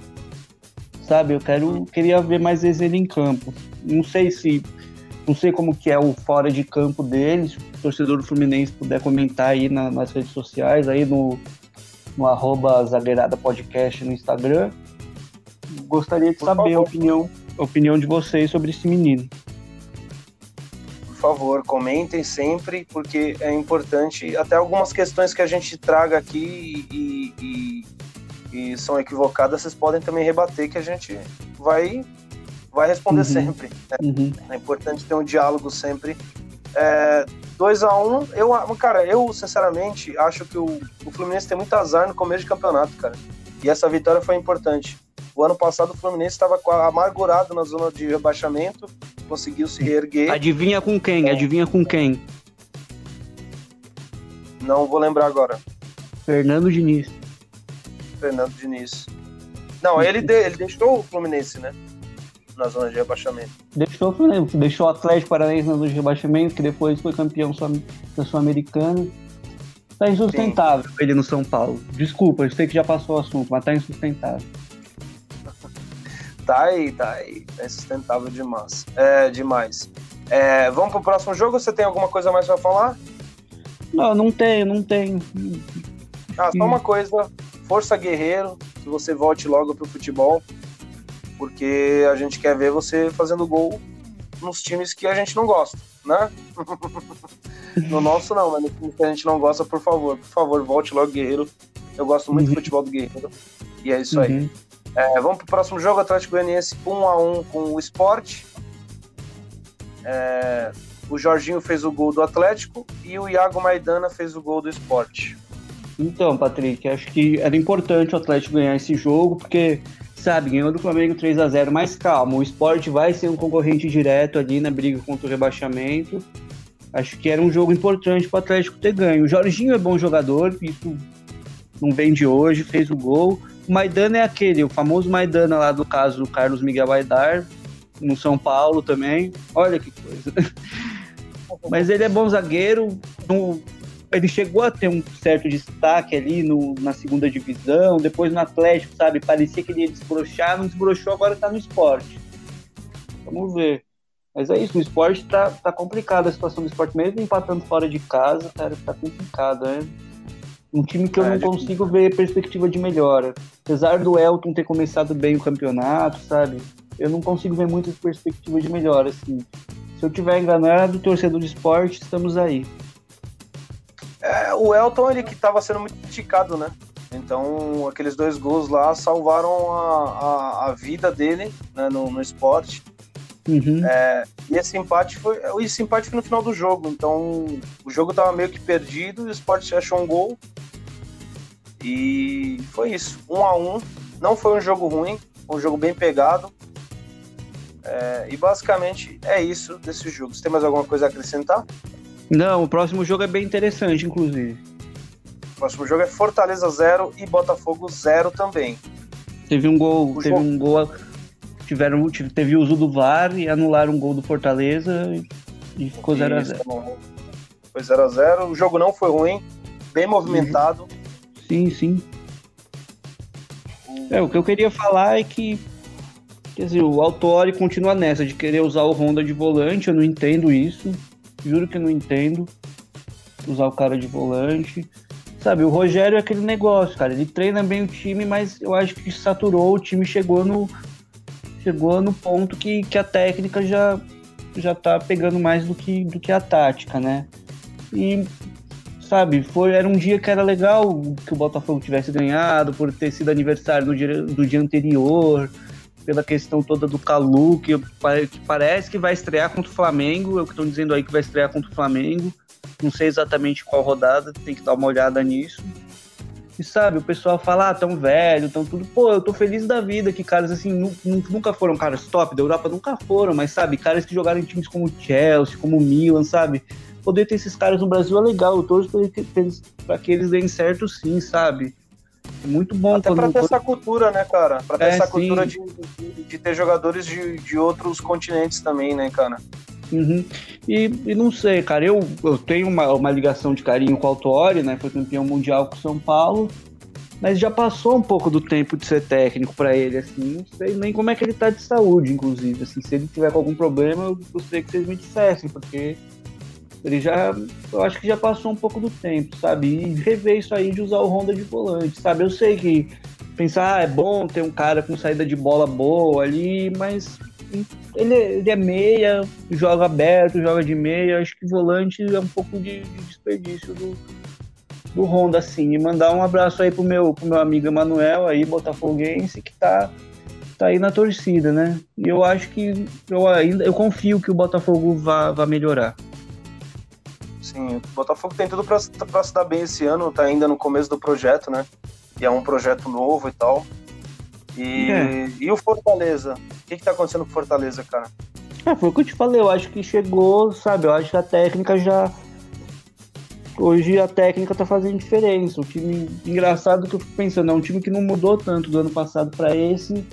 sabe? Eu quero, queria ver mais vezes ele em campo. Não sei se não sei como que é o fora de campo deles. Torcedor do Fluminense puder comentar aí na, nas redes sociais, aí no, no arroba Zagueirada Podcast no Instagram. Gostaria de Por saber a opinião, a opinião de vocês sobre esse menino. Por favor, comentem sempre, porque é importante. Até algumas questões que a gente traga aqui e, e, e são equivocadas, vocês podem também rebater, que a gente vai vai responder uhum. sempre. Né? Uhum. É importante ter um diálogo sempre. 2 é, a 1 um, eu, cara, eu sinceramente acho que o, o Fluminense tem muito azar no começo de campeonato, cara. E essa vitória foi importante. O ano passado o Fluminense estava amargurado na zona de rebaixamento, conseguiu se reerguer. Adivinha com quem? É. Adivinha com quem? Não vou lembrar agora. Fernando Diniz. Fernando Diniz. Não, ele, de, ele deixou o Fluminense, né? Na zona de rebaixamento. Deixou, deixou o Atlético Paranaense na zona de rebaixamento, que depois foi campeão da Sul-Americana. Tá insustentável Sim. ele no São Paulo. Desculpa, eu sei que já passou o assunto, mas tá insustentável. tá aí, tá aí. É insustentável demais. É, demais. É, vamos pro próximo jogo? Você tem alguma coisa mais pra falar? Não, não tenho, não tenho. Ah, só uma coisa. Força Guerreiro, que você volte logo pro futebol porque a gente quer ver você fazendo gol nos times que a gente não gosta, né? no nosso não, mas no time que a gente não gosta, por favor, por favor, volte logo, Guerreiro. Eu gosto muito uhum. do futebol do Guerreiro. E é isso uhum. aí. É, vamos pro próximo jogo, Atlético Goianiense 1 a 1 com o Sport. É, o Jorginho fez o gol do Atlético e o Iago Maidana fez o gol do Sport. Então, Patrick, acho que era importante o Atlético ganhar esse jogo, porque sabe, ganhou do Flamengo 3 a 0 mas calma, o esporte vai ser um concorrente direto ali na briga contra o rebaixamento. Acho que era um jogo importante para o Atlético ter ganho. O Jorginho é bom jogador, isso não vem de hoje, fez o gol. O Maidana é aquele, o famoso Maidana lá do caso do Carlos Miguel Baidar, no São Paulo também. Olha que coisa. Mas ele é bom zagueiro, no, ele chegou a ter um certo destaque ali no, na segunda divisão, depois no Atlético, sabe? Parecia que ele ia desbrochar, não desbrochou, agora tá no esporte. Vamos ver. Mas é isso, o esporte tá, tá complicado a situação do esporte, mesmo empatando fora de casa, cara, tá complicado, né? Um time que eu não consigo ver perspectiva de melhora. Apesar do Elton ter começado bem o campeonato, sabe? Eu não consigo ver muita perspectiva de melhora, assim. Se eu tiver enganado, torcedor de esporte, estamos aí. É, o Elton, ele que estava sendo muito criticado, né? Então, aqueles dois gols lá salvaram a, a, a vida dele né, no, no esporte. Uhum. É, e esse empate, foi, esse empate foi no final do jogo. Então, o jogo estava meio que perdido e o esporte achou um gol. E foi isso. Um a um. Não foi um jogo ruim, foi um jogo bem pegado. É, e basicamente é isso desse jogo. Você tem mais alguma coisa a acrescentar? Não, o próximo jogo é bem interessante, inclusive. O próximo jogo é Fortaleza 0 e Botafogo 0 também. Teve um gol, o teve jogo... um gol. Tiveram, teve uso do VAR e anularam um gol do Fortaleza e ficou 0x0. Foi 0x0. O jogo não foi ruim, bem movimentado. Sim, sim. É, o que eu queria falar é que quer dizer, o Autori continua nessa de querer usar o Honda de volante, eu não entendo isso. Juro que não entendo. usar o cara de volante. Sabe, o Rogério é aquele negócio, cara. Ele treina bem o time, mas eu acho que saturou, o time chegou no. Chegou no ponto que, que a técnica já, já tá pegando mais do que, do que a tática, né? E, sabe, foi, era um dia que era legal que o Botafogo tivesse ganhado, por ter sido aniversário do dia, do dia anterior, pela questão toda do Calu, que, que parece que vai estrear contra o Flamengo, é o que estão dizendo aí que vai estrear contra o Flamengo. Não sei exatamente qual rodada, tem que dar uma olhada nisso. E sabe, o pessoal fala, ah, tão velho, tão tudo. Pô, eu tô feliz da vida que caras assim nunca foram caras top da Europa, nunca foram, mas sabe, caras que jogaram em times como Chelsea, como Milan, sabe? Poder ter esses caras no Brasil é legal, eu torço pra que eles deem certo sim, sabe? Muito bom. Até pra ter essa cultura, né, cara? Pra ter é, essa cultura de, de, de, ter jogadores de, de outros continentes também, né, cara? Uhum. E, e, não sei, cara, eu, eu tenho uma, uma ligação de carinho com o Autori, né? Foi campeão mundial com o São Paulo, mas já passou um pouco do tempo de ser técnico para ele, assim. Não sei nem como é que ele tá de saúde, inclusive. Assim, se ele tiver com algum problema, eu gostaria que vocês me dissessem, porque ele já, eu acho que já passou um pouco do tempo, sabe? E rever isso aí de usar o Honda de volante, sabe? Eu sei que pensar, ah, é bom ter um cara com saída de bola boa ali, mas ele, ele é meia, joga aberto, joga de meia. Acho que volante é um pouco de, de desperdício do, do Honda, assim. E mandar um abraço aí pro meu, pro meu amigo Emanuel aí, botafoguense, que tá, tá aí na torcida, né? E eu acho que eu ainda eu confio que o Botafogo vá, melhorar. Sim, o Botafogo tem tudo para se dar bem esse ano, tá ainda no começo do projeto, né? E é um projeto novo e tal. E, é. e o Fortaleza? O que, que tá acontecendo com o Fortaleza, cara? É, foi o que eu te falei, eu acho que chegou, sabe? Eu acho que a técnica já. Hoje a técnica tá fazendo diferença. O time. Engraçado que eu fico pensando, é um time que não mudou tanto do ano passado para esse.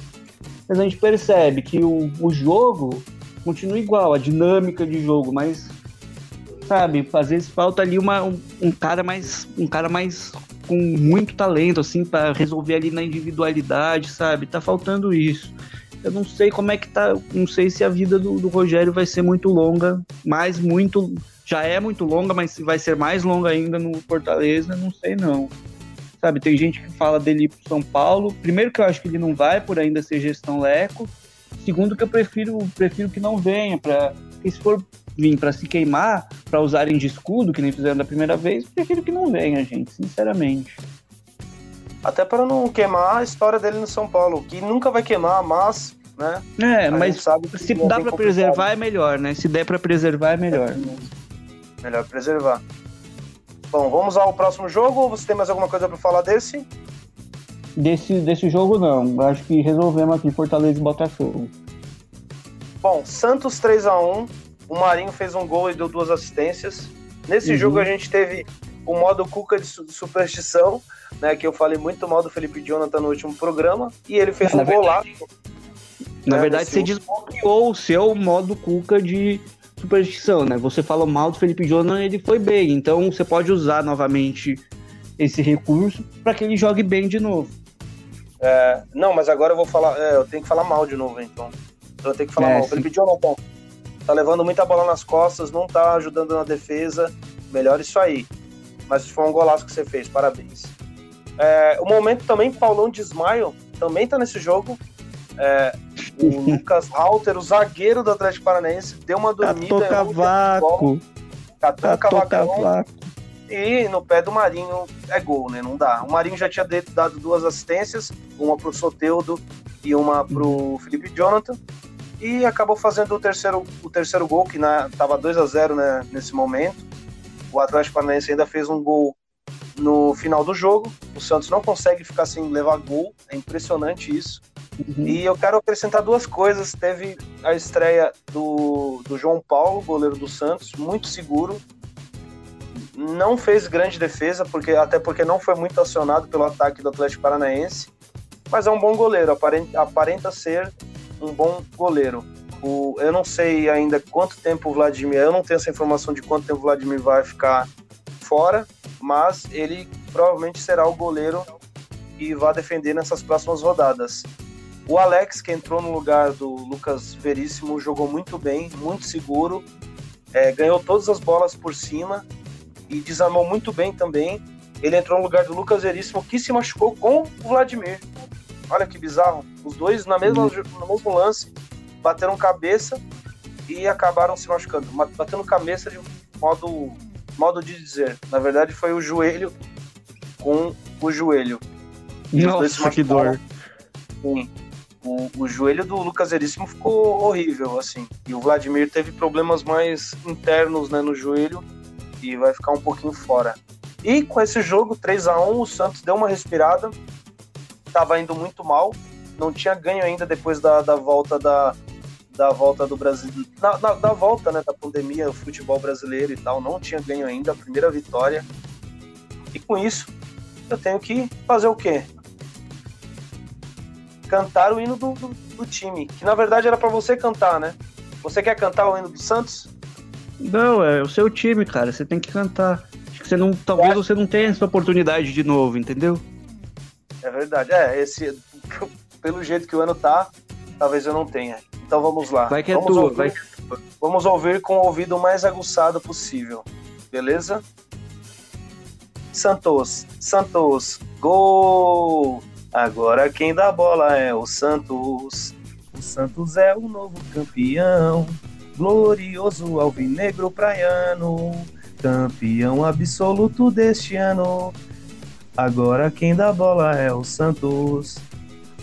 Mas a gente percebe que o, o jogo continua igual, a dinâmica de jogo, mas. Sabe, às vezes falta ali uma, um, um cara mais. um cara mais com muito talento, assim, para resolver ali na individualidade, sabe? Tá faltando isso. Eu não sei como é que tá, não sei se a vida do, do Rogério vai ser muito longa, mas muito, já é muito longa, mas se vai ser mais longa ainda no Fortaleza, não sei não. Sabe, tem gente que fala dele ir pro São Paulo. Primeiro que eu acho que ele não vai por ainda ser gestão Leco. Segundo que eu prefiro, prefiro que não venha para se for vir para se queimar, para usarem de escudo, que nem fizeram da primeira vez, prefiro que não venha, gente, sinceramente. Até para não queimar a história dele no São Paulo, que nunca vai queimar, mas, né? É, mas se dá para preservar é melhor, né? Se der para preservar é melhor. É, melhor preservar. Bom, vamos ao próximo jogo. Você tem mais alguma coisa para falar desse? Desse, desse jogo não. Acho que resolvemos aqui Fortaleza e Botafogo. Bom, Santos 3 a 1 o Marinho fez um gol e deu duas assistências. Nesse uhum. jogo a gente teve o modo Cuca de superstição, né? Que eu falei muito mal do Felipe Jonathan no último programa. E ele fez é, um gol lá. Na né, verdade, você desbloqueou o seu modo Cuca de superstição, né? Você falou mal do Felipe Jonathan ele foi bem. Então você pode usar novamente esse recurso para que ele jogue bem de novo. É, não, mas agora eu vou falar. É, eu tenho que falar mal de novo, então. Eu tenho que falar é, mal. Felipe Jonathan, tá levando muita bola nas costas, não tá ajudando na defesa. Melhor isso aí. Mas foi um golaço que você fez, parabéns. É, o momento também, Paulão de Ismael, também tá nesse jogo. É, o Lucas Halter, o zagueiro do Atlético Paranaense, deu uma dormida. Catou cavaco. Catou cavaco. E no pé do Marinho é gol, né? Não dá. O Marinho já tinha dado duas assistências, uma pro Soteudo e uma pro Felipe Jonathan e acabou fazendo o terceiro, o terceiro gol, que estava 2 a 0 né, nesse momento. O Atlético Paranaense ainda fez um gol no final do jogo. O Santos não consegue ficar sem levar gol, é impressionante isso. Uhum. E eu quero acrescentar duas coisas. Teve a estreia do, do João Paulo, goleiro do Santos, muito seguro. Não fez grande defesa, porque até porque não foi muito acionado pelo ataque do Atlético Paranaense. Mas é um bom goleiro, aparenta, aparenta ser um bom goleiro. O, eu não sei ainda quanto tempo o Vladimir, eu não tenho essa informação de quanto tempo o Vladimir vai ficar fora, mas ele provavelmente será o goleiro e vai defender nessas próximas rodadas. O Alex, que entrou no lugar do Lucas Veríssimo, jogou muito bem, muito seguro, é, ganhou todas as bolas por cima e desarmou muito bem também. Ele entrou no lugar do Lucas Veríssimo, que se machucou com o Vladimir. Olha que bizarro. Os dois na mesma, uhum. no mesmo lance bateram cabeça e acabaram se machucando. Batendo cabeça de modo, modo de dizer. Na verdade, foi o joelho com o joelho. Nossa, que dor. Sim. O, o, joelho do Lucas Veríssimo ficou horrível, assim. E o Vladimir teve problemas mais internos né, no joelho e vai ficar um pouquinho fora. E com esse jogo, 3 a 1 o Santos deu uma respirada, estava indo muito mal, não tinha ganho ainda depois da, da volta da, da volta do Brasil, da, da, da volta né, da pandemia, o futebol brasileiro e tal, não tinha ganho ainda a primeira vitória. E com isso, eu tenho que fazer o quê? Cantar o hino do, do, do time, que na verdade era para você cantar, né? Você quer cantar o hino do Santos? Não, é o seu time, cara. Você tem que cantar. Acho que você não, talvez você não tenha essa oportunidade de novo, entendeu? É verdade. É, esse pelo jeito que o ano tá, talvez eu não tenha. Então vamos lá. Vai que é vamos tua, ouvir, vai. Vamos ouvir com o ouvido mais aguçado possível. Beleza? Santos, Santos, gol! Agora quem dá bola é o Santos. O Santos é o novo campeão, glorioso alvinegro praiano, campeão absoluto deste ano. Agora quem dá bola é o Santos.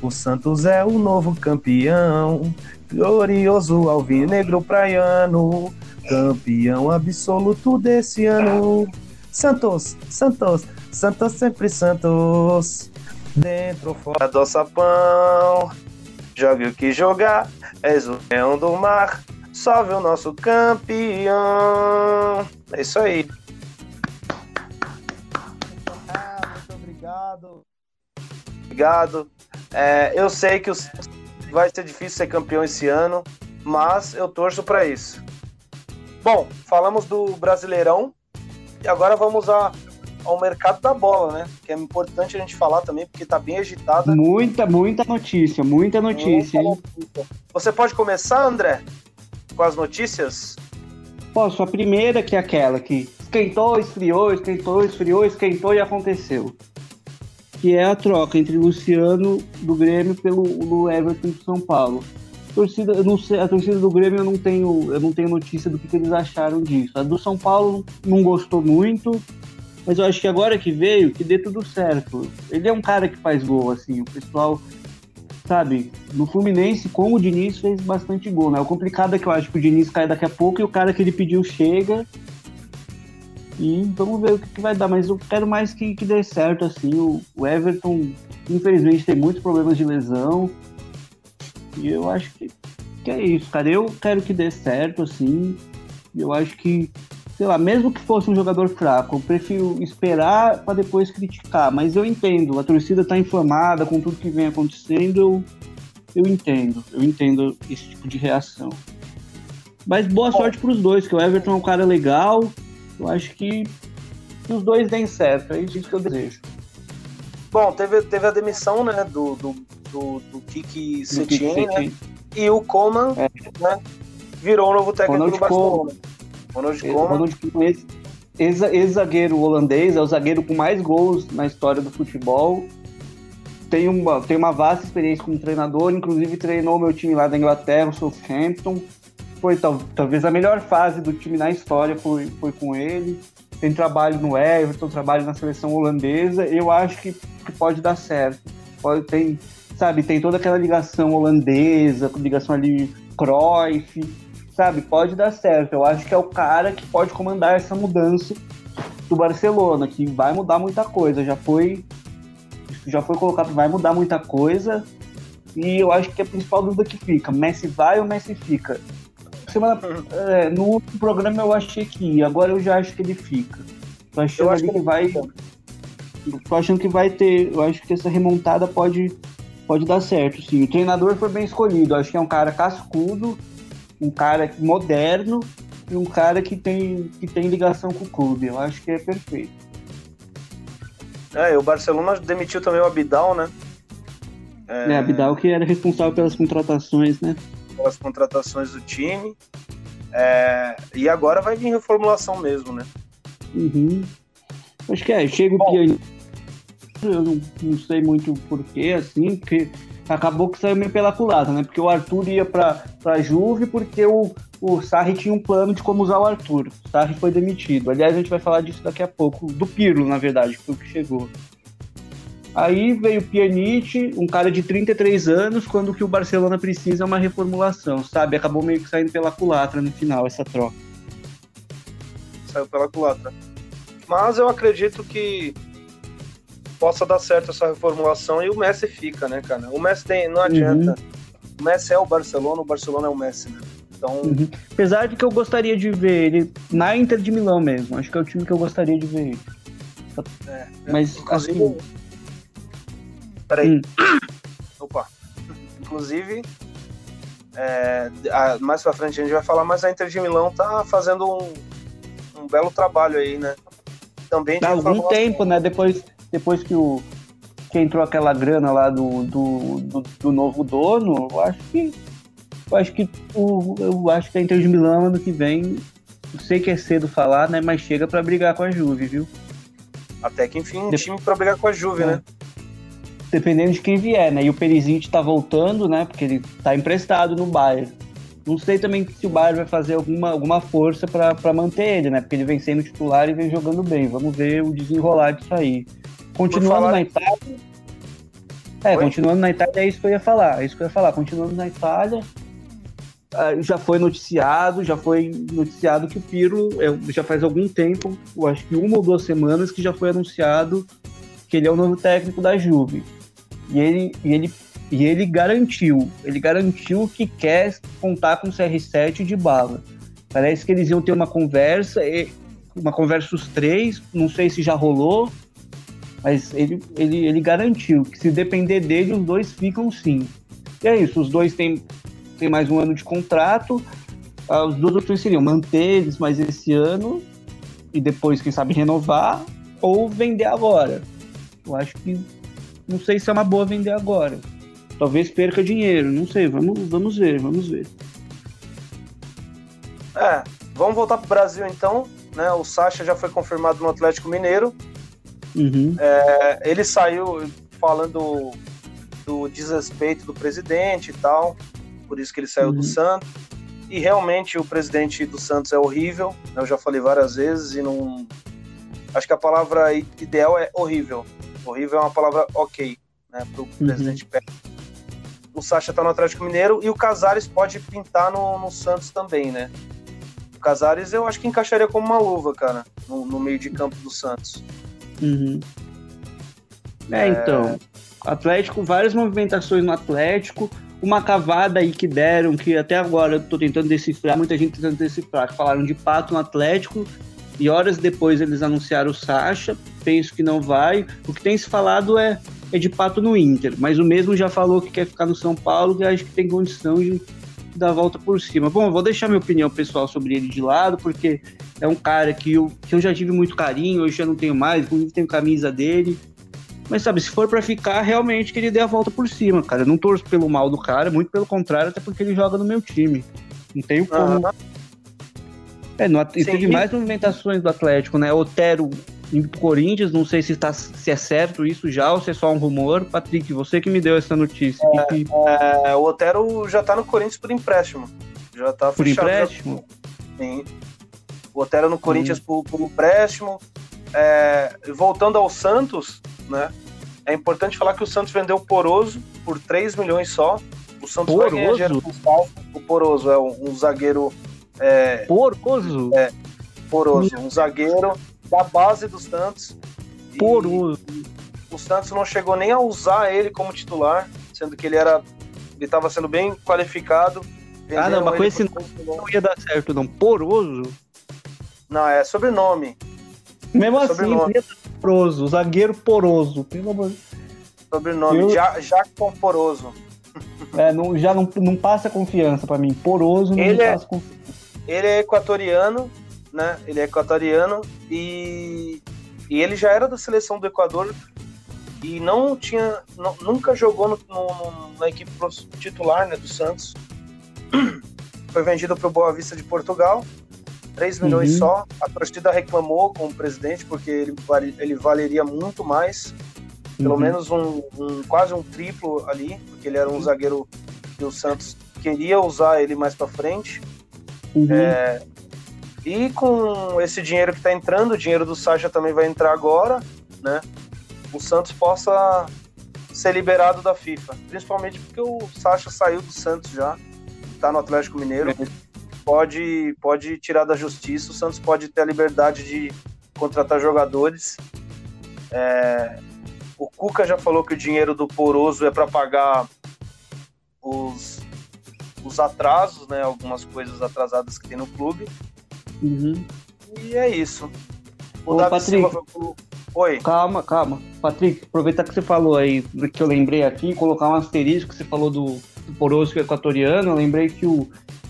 O Santos é o novo campeão, glorioso alvinegro praiano, campeão absoluto desse ano. Santos, Santos, Santos sempre Santos. Dentro, fora do sapão. Jogue o que jogar, és o leão do mar. Salve o nosso campeão. É isso aí. Obrigado. Obrigado. É, eu sei que os... vai ser difícil ser campeão esse ano, mas eu torço para isso. Bom, falamos do Brasileirão, e agora vamos a, ao mercado da bola, né? Que é importante a gente falar também, porque está bem agitada. Muita, muita notícia, muita notícia, muita notícia. Você pode começar, André, com as notícias? Posso, a primeira que é aquela que esquentou, esfriou, esquentou, esfriou, esquentou e aconteceu. Que é a troca entre Luciano do Grêmio pelo Everton do São Paulo torcida, eu não sei, a torcida do Grêmio eu não tenho, eu não tenho notícia do que, que eles acharam disso. A do São Paulo não gostou muito, mas eu acho que agora que veio, que dê tudo certo. Ele é um cara que faz gol, assim, o pessoal, sabe, no Fluminense, com o Diniz, fez bastante gol, né? O complicado é que eu acho que o Diniz cai daqui a pouco e o cara que ele pediu chega. E vamos ver o que, que vai dar, mas eu quero mais que, que dê certo, assim. O, o Everton, infelizmente, tem muitos problemas de lesão. E eu acho que, que é isso, cara. Eu quero que dê certo, assim. Eu acho que, sei lá, mesmo que fosse um jogador fraco, eu prefiro esperar para depois criticar. Mas eu entendo, a torcida tá inflamada com tudo que vem acontecendo, eu, eu entendo. Eu entendo esse tipo de reação. Mas boa sorte para os dois, que o Everton é um cara legal. Eu acho que, que os dois deem certo. É isso que eu desejo. Bom, teve, teve a demissão né, do, do do, do Kiki Setien, né? E o Coman, é. né? Virou o novo técnico Ronald do Barcelona. Ronald Koeman. Ronald Koeman, ex-zagueiro holandês, é o zagueiro com mais gols na história do futebol. Tem uma, tem uma vasta experiência como treinador, inclusive treinou meu time lá da Inglaterra, o Southampton. Foi tal, talvez a melhor fase do time na história foi, foi com ele. Tem trabalho no Everton, trabalho na seleção holandesa. Eu acho que, que pode dar certo. Pode, tem, sabe? Tem toda aquela ligação holandesa, ligação ali Cruyff, sabe? Pode dar certo. Eu acho que é o cara que pode comandar essa mudança do Barcelona, que vai mudar muita coisa. Já foi, já foi colocado, vai mudar muita coisa. E eu acho que a principal dúvida que fica, Messi vai ou Messi fica? Semana, é, no último programa eu achei que ia, agora eu já acho que ele fica. Tô achando eu acho que ele vai. Tô achando que vai ter. Eu acho que essa remontada pode pode dar certo, sim. O treinador foi bem escolhido. Acho que é um cara cascudo, um cara moderno e um cara que tem, que tem ligação com o clube. Eu acho que é perfeito. É, o Barcelona demitiu também o Abidal, né? É, é Abidal que era responsável pelas contratações, né? Pelas contratações do time. É, e agora vai vir reformulação mesmo, né? Uhum. Acho que é, chega o pianista, eu não, não sei muito porquê, assim, porque acabou que saiu meio pela culata, né? Porque o Arthur ia pra, pra Juve porque o, o Sarri tinha um plano de como usar o Arthur. O Sarri foi demitido. Aliás, a gente vai falar disso daqui a pouco. Do Pirlo, na verdade, que foi o que chegou. Aí veio o Pjanic, um cara de 33 anos, quando o que o Barcelona precisa é uma reformulação, sabe? Acabou meio que saindo pela culatra no final, essa troca. Saiu pela culatra. Mas eu acredito que possa dar certo essa reformulação e o Messi fica, né, cara? O Messi tem, não adianta. Uhum. O Messi é o Barcelona, o Barcelona é o Messi, né? Então... Uhum. Apesar de que eu gostaria de ver ele na Inter de Milão mesmo. Acho que é o time que eu gostaria de ver ele. É, Mas, assim, Peraí. Hum. Opa. Inclusive, é, a, mais pra frente a gente vai falar, mas a Inter de Milão tá fazendo um, um belo trabalho aí, né? Também Há algum tempo, né? Depois, depois que o que entrou aquela grana lá do, do, do, do novo dono, eu acho que eu acho que o, eu acho que a Inter de Milão ano que vem, não sei que é cedo falar, né? Mas chega para brigar com a Juve, viu? Até que enfim, um de... time para brigar com a Juve, é. né? Dependendo de quem vier, né? E o Perisic tá voltando, né? Porque ele tá emprestado no Bayern. Não sei também se o Bayern vai fazer alguma, alguma força para manter ele, né? Porque ele vem sendo titular e vem jogando bem. Vamos ver o desenrolar disso aí. Continuando na Itália. É, Oi? continuando na Itália, é isso que eu ia falar. É isso que eu ia falar. Continuando na Itália, ah, já foi noticiado, já foi noticiado que o Pirlo, já faz algum tempo, acho que uma ou duas semanas, que já foi anunciado que ele é o novo técnico da Juve. E ele, e ele, e ele garantiu, ele garantiu que quer contar com o CR7 de bala. Parece que eles iam ter uma conversa, uma conversa os três, não sei se já rolou, mas ele, ele, ele garantiu que se depender dele, os dois ficam sim. E é isso, os dois têm, têm mais um ano de contrato, ah, os duas opções seriam manter eles mais esse ano e depois, quem sabe, renovar ou vender agora. Eu acho que não sei se é uma boa vender agora. Talvez perca dinheiro, não sei. Vamos, vamos ver, vamos ver. É, vamos voltar pro Brasil então. Né? O Sacha já foi confirmado no Atlético Mineiro. Uhum. É, ele saiu falando do desrespeito do presidente e tal, por isso que ele saiu uhum. do Santos. E realmente o presidente do Santos é horrível, né? eu já falei várias vezes e não. Acho que a palavra ideal é horrível. Horrível é uma palavra ok, né, para o uhum. presidente. O Sacha está no Atlético Mineiro e o Casares pode pintar no, no, Santos também, né? O Casares eu acho que encaixaria como uma luva, cara, no, no meio de campo do Santos. Uhum. É, é, então. Atlético, várias movimentações no Atlético, uma cavada aí que deram, que até agora eu tô tentando decifrar, muita gente tentando decifrar, falaram de pato no Atlético e horas depois eles anunciaram o Sacha. Penso que não vai. O que tem se falado é, é de pato no Inter, mas o mesmo já falou que quer ficar no São Paulo e acho que tem condição de dar a volta por cima. Bom, eu vou deixar minha opinião pessoal sobre ele de lado, porque é um cara que eu, que eu já tive muito carinho, hoje já não tenho mais, inclusive tenho camisa dele. Mas sabe, se for para ficar, realmente que ele dê a volta por cima, cara. Eu não torço pelo mal do cara, muito pelo contrário, até porque ele joga no meu time. Não tenho como. Uhum é, no, e teve mais movimentações do Atlético, né? Otero indo pro Corinthians, não sei se, tá, se é certo isso já ou se é só um rumor. Patrick, você que me deu essa notícia. É, que... é, o Otero já tá no Corinthians por empréstimo. Já tá por fechado, empréstimo? Sim. O Otero no Corinthians por, por empréstimo. É, voltando ao Santos, né? É importante falar que o Santos vendeu o Poroso por 3 milhões só. O Santos Poroso? vai ganhar dinheiro com o Poroso é um, um zagueiro é, Poroso? É, Poroso, um zagueiro da base do Santos. Poroso. O Santos não chegou nem a usar ele como titular, sendo que ele era. Ele estava sendo bem qualificado. Ah, não, mas com esse nome não ia dar certo, não. Poroso? Não, é sobrenome. Mesmo é assim, sobrenome. poroso, zagueiro poroso, pelo amor Sobrenome, Eu... ja Jacon Poroso. É, não, já não, não passa confiança para mim. Poroso não ele é, passa confiança. Ele é equatoriano, né? Ele é equatoriano e, e ele já era da seleção do Equador e não tinha, não, nunca jogou no, no, na equipe titular né, do Santos. Foi vendido para o Boa Vista de Portugal 3 milhões uhum. só. A torcida reclamou com o presidente porque ele, ele valeria muito mais, pelo uhum. menos um, um, quase um triplo ali, porque ele era um zagueiro que o Santos queria usar ele mais para frente. Uhum. É, e com esse dinheiro que está entrando, o dinheiro do Sacha também vai entrar agora, né? O Santos possa ser liberado da FIFA, principalmente porque o Sacha saiu do Santos já, está no Atlético Mineiro. Pode, pode tirar da justiça, o Santos pode ter a liberdade de contratar jogadores. É, o Cuca já falou que o dinheiro do Poroso é para pagar os, os atrasos, né? Algumas coisas atrasadas que tem no clube. Uhum. E é isso. O Ô, Davi Patrick, Silva Oi. Calma, calma. Patrick, aproveitar que você falou aí, que eu lembrei aqui, colocar um asterisco que você falou do, do Porosco equatoriano, eu lembrei que o,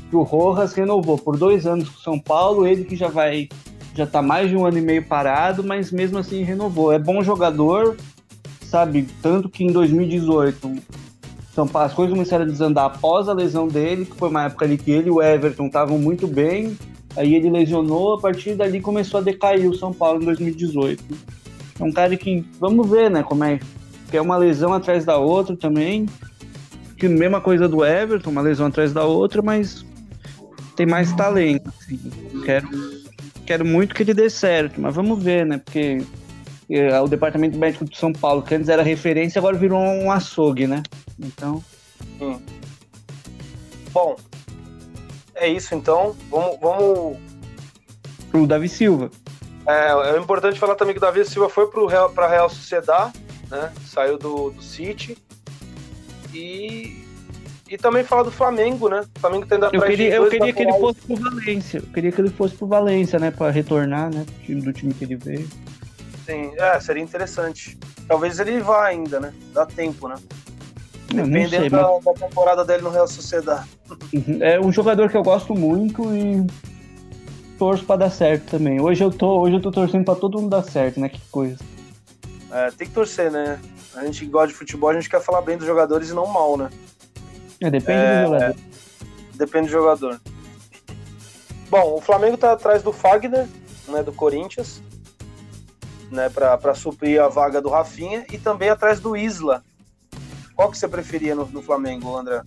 que o Rojas renovou por dois anos com o São Paulo, ele que já vai, já tá mais de um ano e meio parado, mas mesmo assim renovou. É bom jogador, sabe? Tanto que em 2018 São Paulo, as coisas começaram a desandar após a lesão dele, que foi uma época ali que ele e o Everton estavam muito bem, Aí ele lesionou, a partir dali começou a decair o São Paulo em 2018. É um cara que, vamos ver, né, como é que é uma lesão atrás da outra também. Que mesma coisa do Everton, uma lesão atrás da outra, mas tem mais talento. Assim. Quero, quero muito que ele dê certo, mas vamos ver, né? Porque é, o departamento médico de São Paulo, que antes era referência, agora virou um açougue, né? Então. Hum. Bom, é isso então. Vamos. vamos... O Davi Silva. É, é importante falar também que o Davi Silva foi para a Real Sociedade, né? Saiu do, do City. E, e também falar do Flamengo, né? O Flamengo tendo Eu queria, eu queria que ele fosse pro Valência. Eu queria que ele fosse pro Valência, né? Para retornar, né? Time, do time que ele veio. Sim, é, seria interessante. Talvez ele vá ainda, né? Dá tempo, né? Dependendo sei, da, mas... da, temporada dele no Real Sociedade. Uhum. É um jogador que eu gosto muito e torço para dar certo também. Hoje eu tô, hoje eu tô torcendo para todo mundo dar certo, né? Que coisa. É, tem que torcer, né? A gente gosta de futebol, a gente quer falar bem dos jogadores e não mal, né? É, depende é, do jogador. É, depende do jogador. Bom, o Flamengo tá atrás do Fagner, né, do Corinthians, né, para suprir a vaga do Rafinha e também atrás do Isla, qual que você preferia no, no Flamengo, André?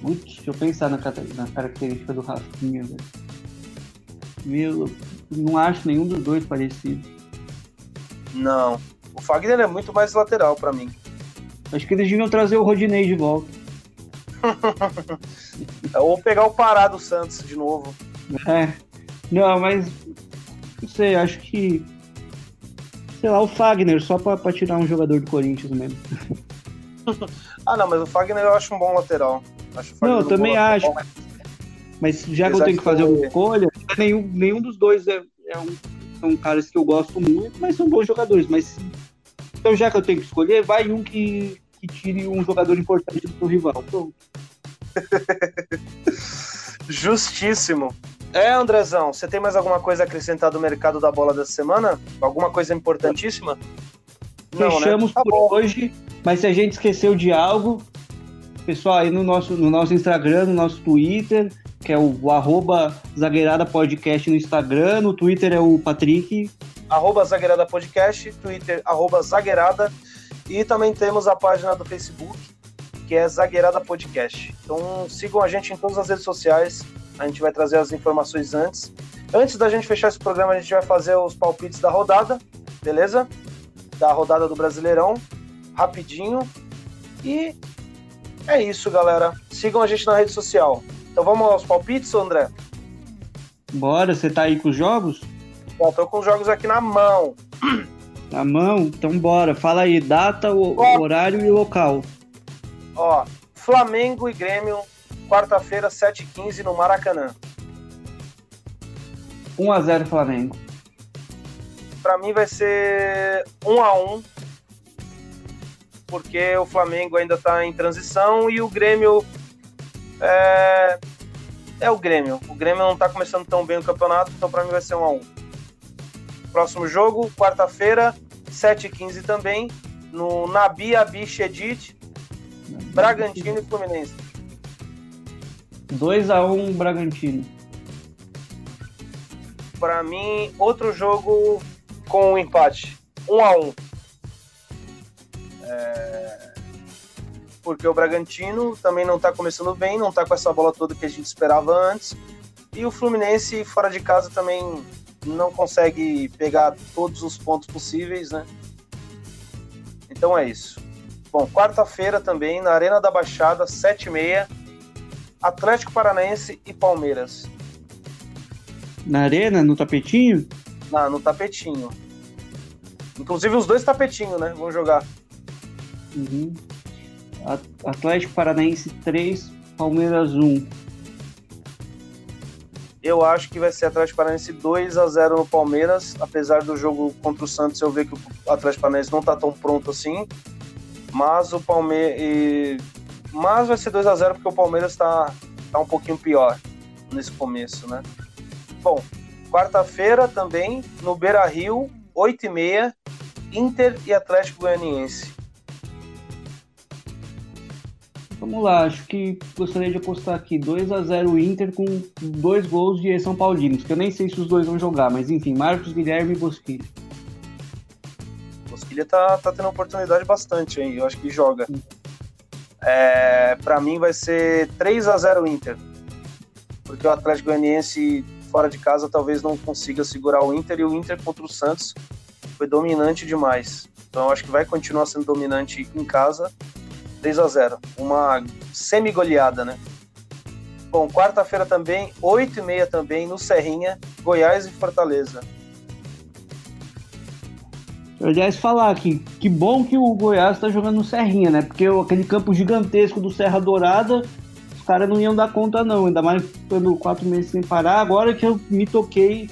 Putz, deixa eu pensar na, na característica do Rafinha, velho. Meu, não acho nenhum dos dois parecido. Não. O Fagner é muito mais lateral para mim. Acho que eles deviam trazer o Rodinei de volta. Ou pegar o Pará do Santos de novo. É. Não, mas. Não sei, acho que sei lá, o Fagner, só pra, pra tirar um jogador do Corinthians mesmo. ah, não, mas o Fagner eu acho um bom lateral. não, eu também acho. Lateral, mas... mas já que eu tenho que fazer uma escolha, nenhum, nenhum dos dois é, é um, são caras que eu gosto muito, mas são bons jogadores. Mas então, já que eu tenho que escolher, vai um que, que tire um jogador importante do seu rival. Pronto. Justíssimo. É, Andrezão, você tem mais alguma coisa a acrescentar do mercado da bola dessa semana? Alguma coisa importantíssima? Não, né? Fechamos né? tá por bom. hoje, mas se a gente esqueceu de algo, pessoal, aí no nosso, no nosso Instagram, no nosso Twitter, que é o, o arroba Zagueirada Podcast no Instagram, no Twitter é o Patrick. Arroba Zagueirada Podcast, Twitter, arroba Zagueirada, e também temos a página do Facebook, que é Zagueirada Podcast. Então sigam a gente em todas as redes sociais, a gente vai trazer as informações antes. Antes da gente fechar esse programa, a gente vai fazer os palpites da rodada, beleza? Da rodada do Brasileirão, rapidinho. E é isso, galera. Sigam a gente na rede social. Então vamos aos palpites, André? Bora, você tá aí com os jogos? Já tô com os jogos aqui na mão. Na mão? Então bora. Fala aí, data, o, horário e local. Ó, Flamengo e Grêmio quarta-feira, 7h15, no Maracanã. 1x0 Flamengo. Para mim vai ser 1x1, porque o Flamengo ainda está em transição e o Grêmio é, é o Grêmio. O Grêmio não está começando tão bem o campeonato, então para mim vai ser 1x1. Próximo jogo, quarta-feira, 7h15 também, no Nabi Abi Shedid, Bragantino e Fluminense. 2x1 Bragantino. Para mim, outro jogo com um empate. Um a um. É... Porque o Bragantino também não está começando bem, não está com essa bola toda que a gente esperava antes. E o Fluminense, fora de casa, também não consegue pegar todos os pontos possíveis, né? Então é isso. Bom, quarta-feira também, na Arena da Baixada, 7h30, Atlético Paranaense e Palmeiras. Na arena, no tapetinho? Na, no tapetinho. Inclusive os dois tapetinhos, né? Vão jogar. Uhum. Atlético Paranaense 3, Palmeiras 1. Eu acho que vai ser Atlético Paranaense 2 a 0 no Palmeiras, apesar do jogo contra o Santos eu ver que o Atlético Paranaense não tá tão pronto assim. Mas o Palmeiras mas vai ser 2 a 0 porque o Palmeiras está tá um pouquinho pior nesse começo, né? Bom, quarta-feira também no Beira Rio, 8h30, Inter e Atlético Goianiense. Vamos lá, acho que gostaria de apostar aqui 2 a 0 Inter com dois gols de São Paulinos, que eu nem sei se os dois vão jogar, mas enfim, Marcos Guilherme e Bosquilha. Bosquilha tá, tá tendo oportunidade bastante aí, eu acho que joga. É, para mim vai ser 3 a 0 Inter. Porque o Atlético Goianiense fora de casa talvez não consiga segurar o Inter e o Inter contra o Santos foi dominante demais. Então acho que vai continuar sendo dominante em casa. 3 a 0 Uma semi-goleada, né? Bom, quarta-feira também, 8 e meia também, no Serrinha, Goiás e Fortaleza. Aliás, falar que que bom que o Goiás está jogando no Serrinha, né? Porque aquele campo gigantesco do Serra Dourada, os caras não iam dar conta, não. Ainda mais ficando quatro meses sem parar. Agora que eu me toquei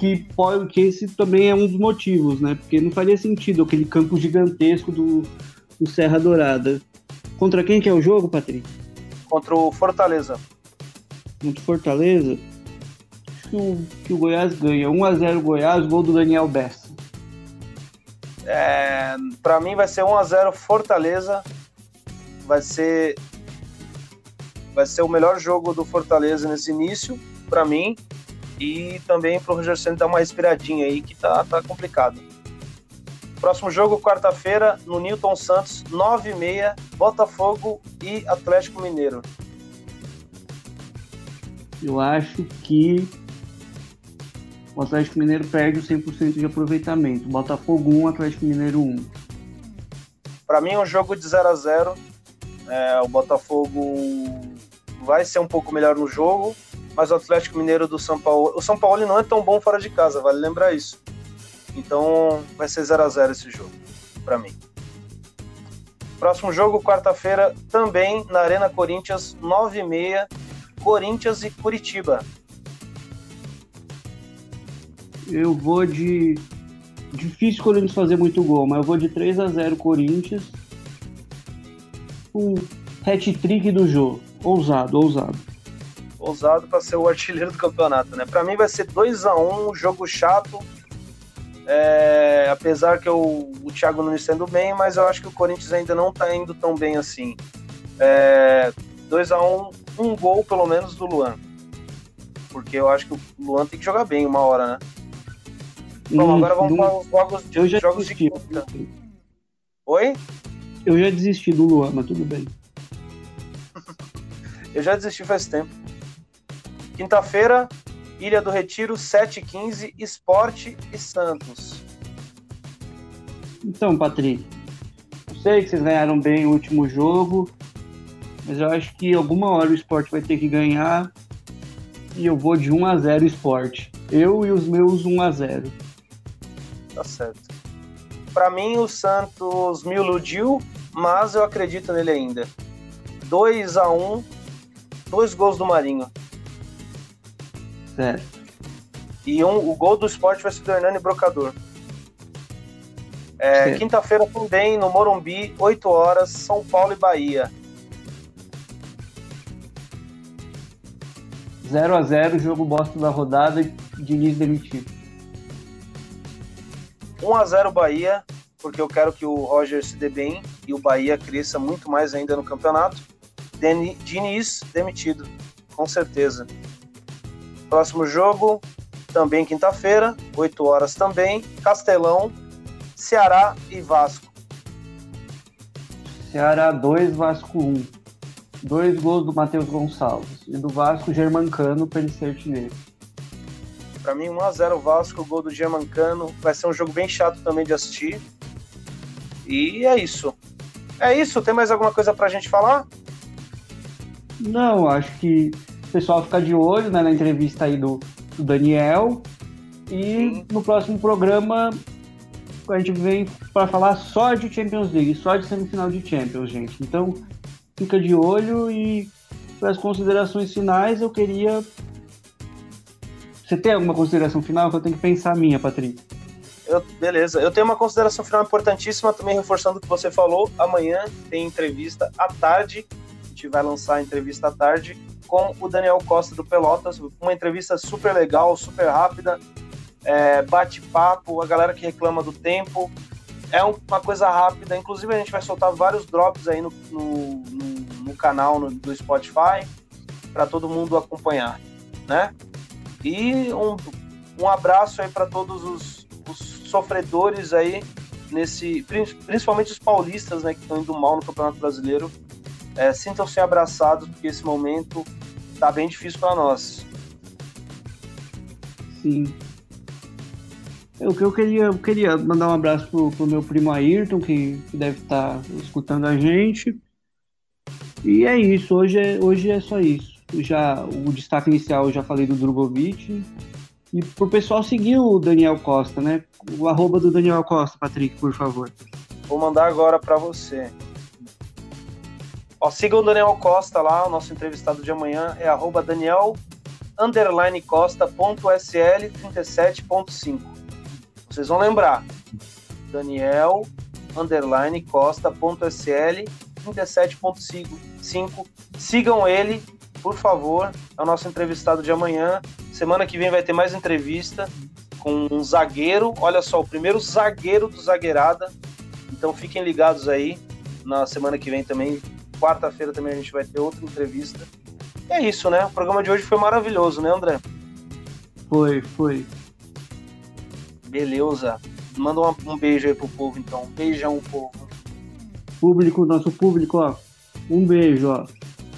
que, pode, que esse também é um dos motivos, né? Porque não faria sentido aquele campo gigantesco do, do Serra Dourada. Contra quem que é o jogo, Patrick? Contra o Fortaleza. Contra o Fortaleza? Acho que o, que o Goiás ganha. 1x0 Goiás, gol do Daniel Bessa. É, para mim vai ser 1 a 0 Fortaleza. Vai ser vai ser o melhor jogo do Fortaleza nesse início para mim e também para o Roger Ceni dar uma respiradinha aí que tá tá complicado. Próximo jogo quarta-feira no Newton Santos, 9h30, Botafogo e Atlético Mineiro. Eu acho que o Atlético Mineiro perde o 100% de aproveitamento. Botafogo 1, Atlético Mineiro 1. Para mim é um jogo de 0 a 0 é, O Botafogo vai ser um pouco melhor no jogo, mas o Atlético Mineiro do São Paulo. O São Paulo não é tão bom fora de casa, vale lembrar isso. Então vai ser 0 a 0 esse jogo, para mim. Próximo jogo, quarta-feira, também na Arena Corinthians, 9h30, Corinthians e Curitiba eu vou de. Difícil o Corinthians fazer muito gol, mas eu vou de 3 a 0 Corinthians. Um hat-trick do jogo. Ousado, ousado. Ousado para ser o artilheiro do campeonato, né? Para mim vai ser 2 a 1 um jogo chato. É, apesar que eu, o Thiago não está indo bem, mas eu acho que o Corinthians ainda não está indo tão bem assim. É, 2 a 1 um, um gol pelo menos do Luan. Porque eu acho que o Luan tem que jogar bem uma hora, né? Bom, agora vamos para os jogos, eu já jogos desisti. de quinta. Oi? Eu já desisti do Luan, mas tudo bem. eu já desisti faz tempo. Quinta-feira, Ilha do Retiro, 7h15, Esporte e Santos. Então, Patrick, eu sei que vocês ganharam bem o último jogo, mas eu acho que alguma hora o esporte vai ter que ganhar e eu vou de 1 a 0 esporte. Eu e os meus 1 a 0 tá certo. Para mim, o Santos me iludiu, mas eu acredito nele ainda. 2 a 1 um, dois gols do Marinho. Certo. E um, o gol do esporte vai ser do Hernani Brocador. É, Quinta-feira também, no Morumbi, 8 horas, São Paulo e Bahia. 0 a 0 jogo bosta da rodada e Diniz demitido. 1 a 0 Bahia, porque eu quero que o Roger se dê bem e o Bahia cresça muito mais ainda no campeonato. Diniz demitido, com certeza. Próximo jogo, também quinta-feira, 8 horas também, Castelão, Ceará e Vasco. Ceará 2, Vasco 1. Dois gols do Matheus Gonçalves. E do Vasco, Germancano, para ele ser. Para mim, 1x0 Vasco, gol do Germancano. Vai ser um jogo bem chato também de assistir. E é isso. É isso. Tem mais alguma coisa pra gente falar? Não, acho que o pessoal fica de olho né, na entrevista aí do, do Daniel. E Sim. no próximo programa a gente vem para falar só de Champions League, só de semifinal de Champions, gente. Então, fica de olho e para as considerações finais eu queria. Você tem alguma consideração final que eu tenho que pensar minha, Patrick? Eu, beleza, eu tenho uma consideração final importantíssima, também reforçando o que você falou. Amanhã tem entrevista à tarde, a gente vai lançar a entrevista à tarde com o Daniel Costa do Pelotas, uma entrevista super legal, super rápida, é, bate-papo, a galera que reclama do tempo. É uma coisa rápida, inclusive a gente vai soltar vários drops aí no, no, no, no canal no, do Spotify para todo mundo acompanhar, né? E um, um abraço aí para todos os, os, sofredores aí nesse, principalmente os paulistas, né, que estão indo mal no Campeonato Brasileiro. É, Sintam-se abraçados porque esse momento tá bem difícil para nós. Sim, o que eu queria, eu queria mandar um abraço pro, pro meu primo Ayrton, que, que deve estar tá escutando a gente. E é isso, hoje é, hoje é só isso. Já, o destaque inicial eu já falei do Drogovic. E pro pessoal seguir o Daniel Costa, né? O arroba do Daniel Costa, Patrick, por favor. Vou mandar agora para você. Ó, siga o Daniel Costa lá, o nosso entrevistado de amanhã é arroba Daniel underline costa.sl37.5. Vocês vão lembrar. Daniel underline costa.sl 37.5. Sigam ele, por favor. É o nosso entrevistado de amanhã. Semana que vem vai ter mais entrevista com um zagueiro. Olha só, o primeiro zagueiro do Zagueirada. Então fiquem ligados aí. Na semana que vem também, quarta-feira também a gente vai ter outra entrevista. E é isso, né? O programa de hoje foi maravilhoso, né, André? Foi, foi. Beleza. Manda um, um beijo aí pro povo, então. Beijão, povo. Público, nosso público, ó. Um beijo, ó.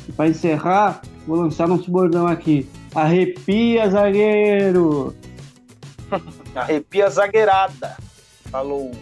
E pra encerrar, vou lançar nosso bordão aqui. Arrepia, zagueiro! Arrepia, zagueirada. Falou.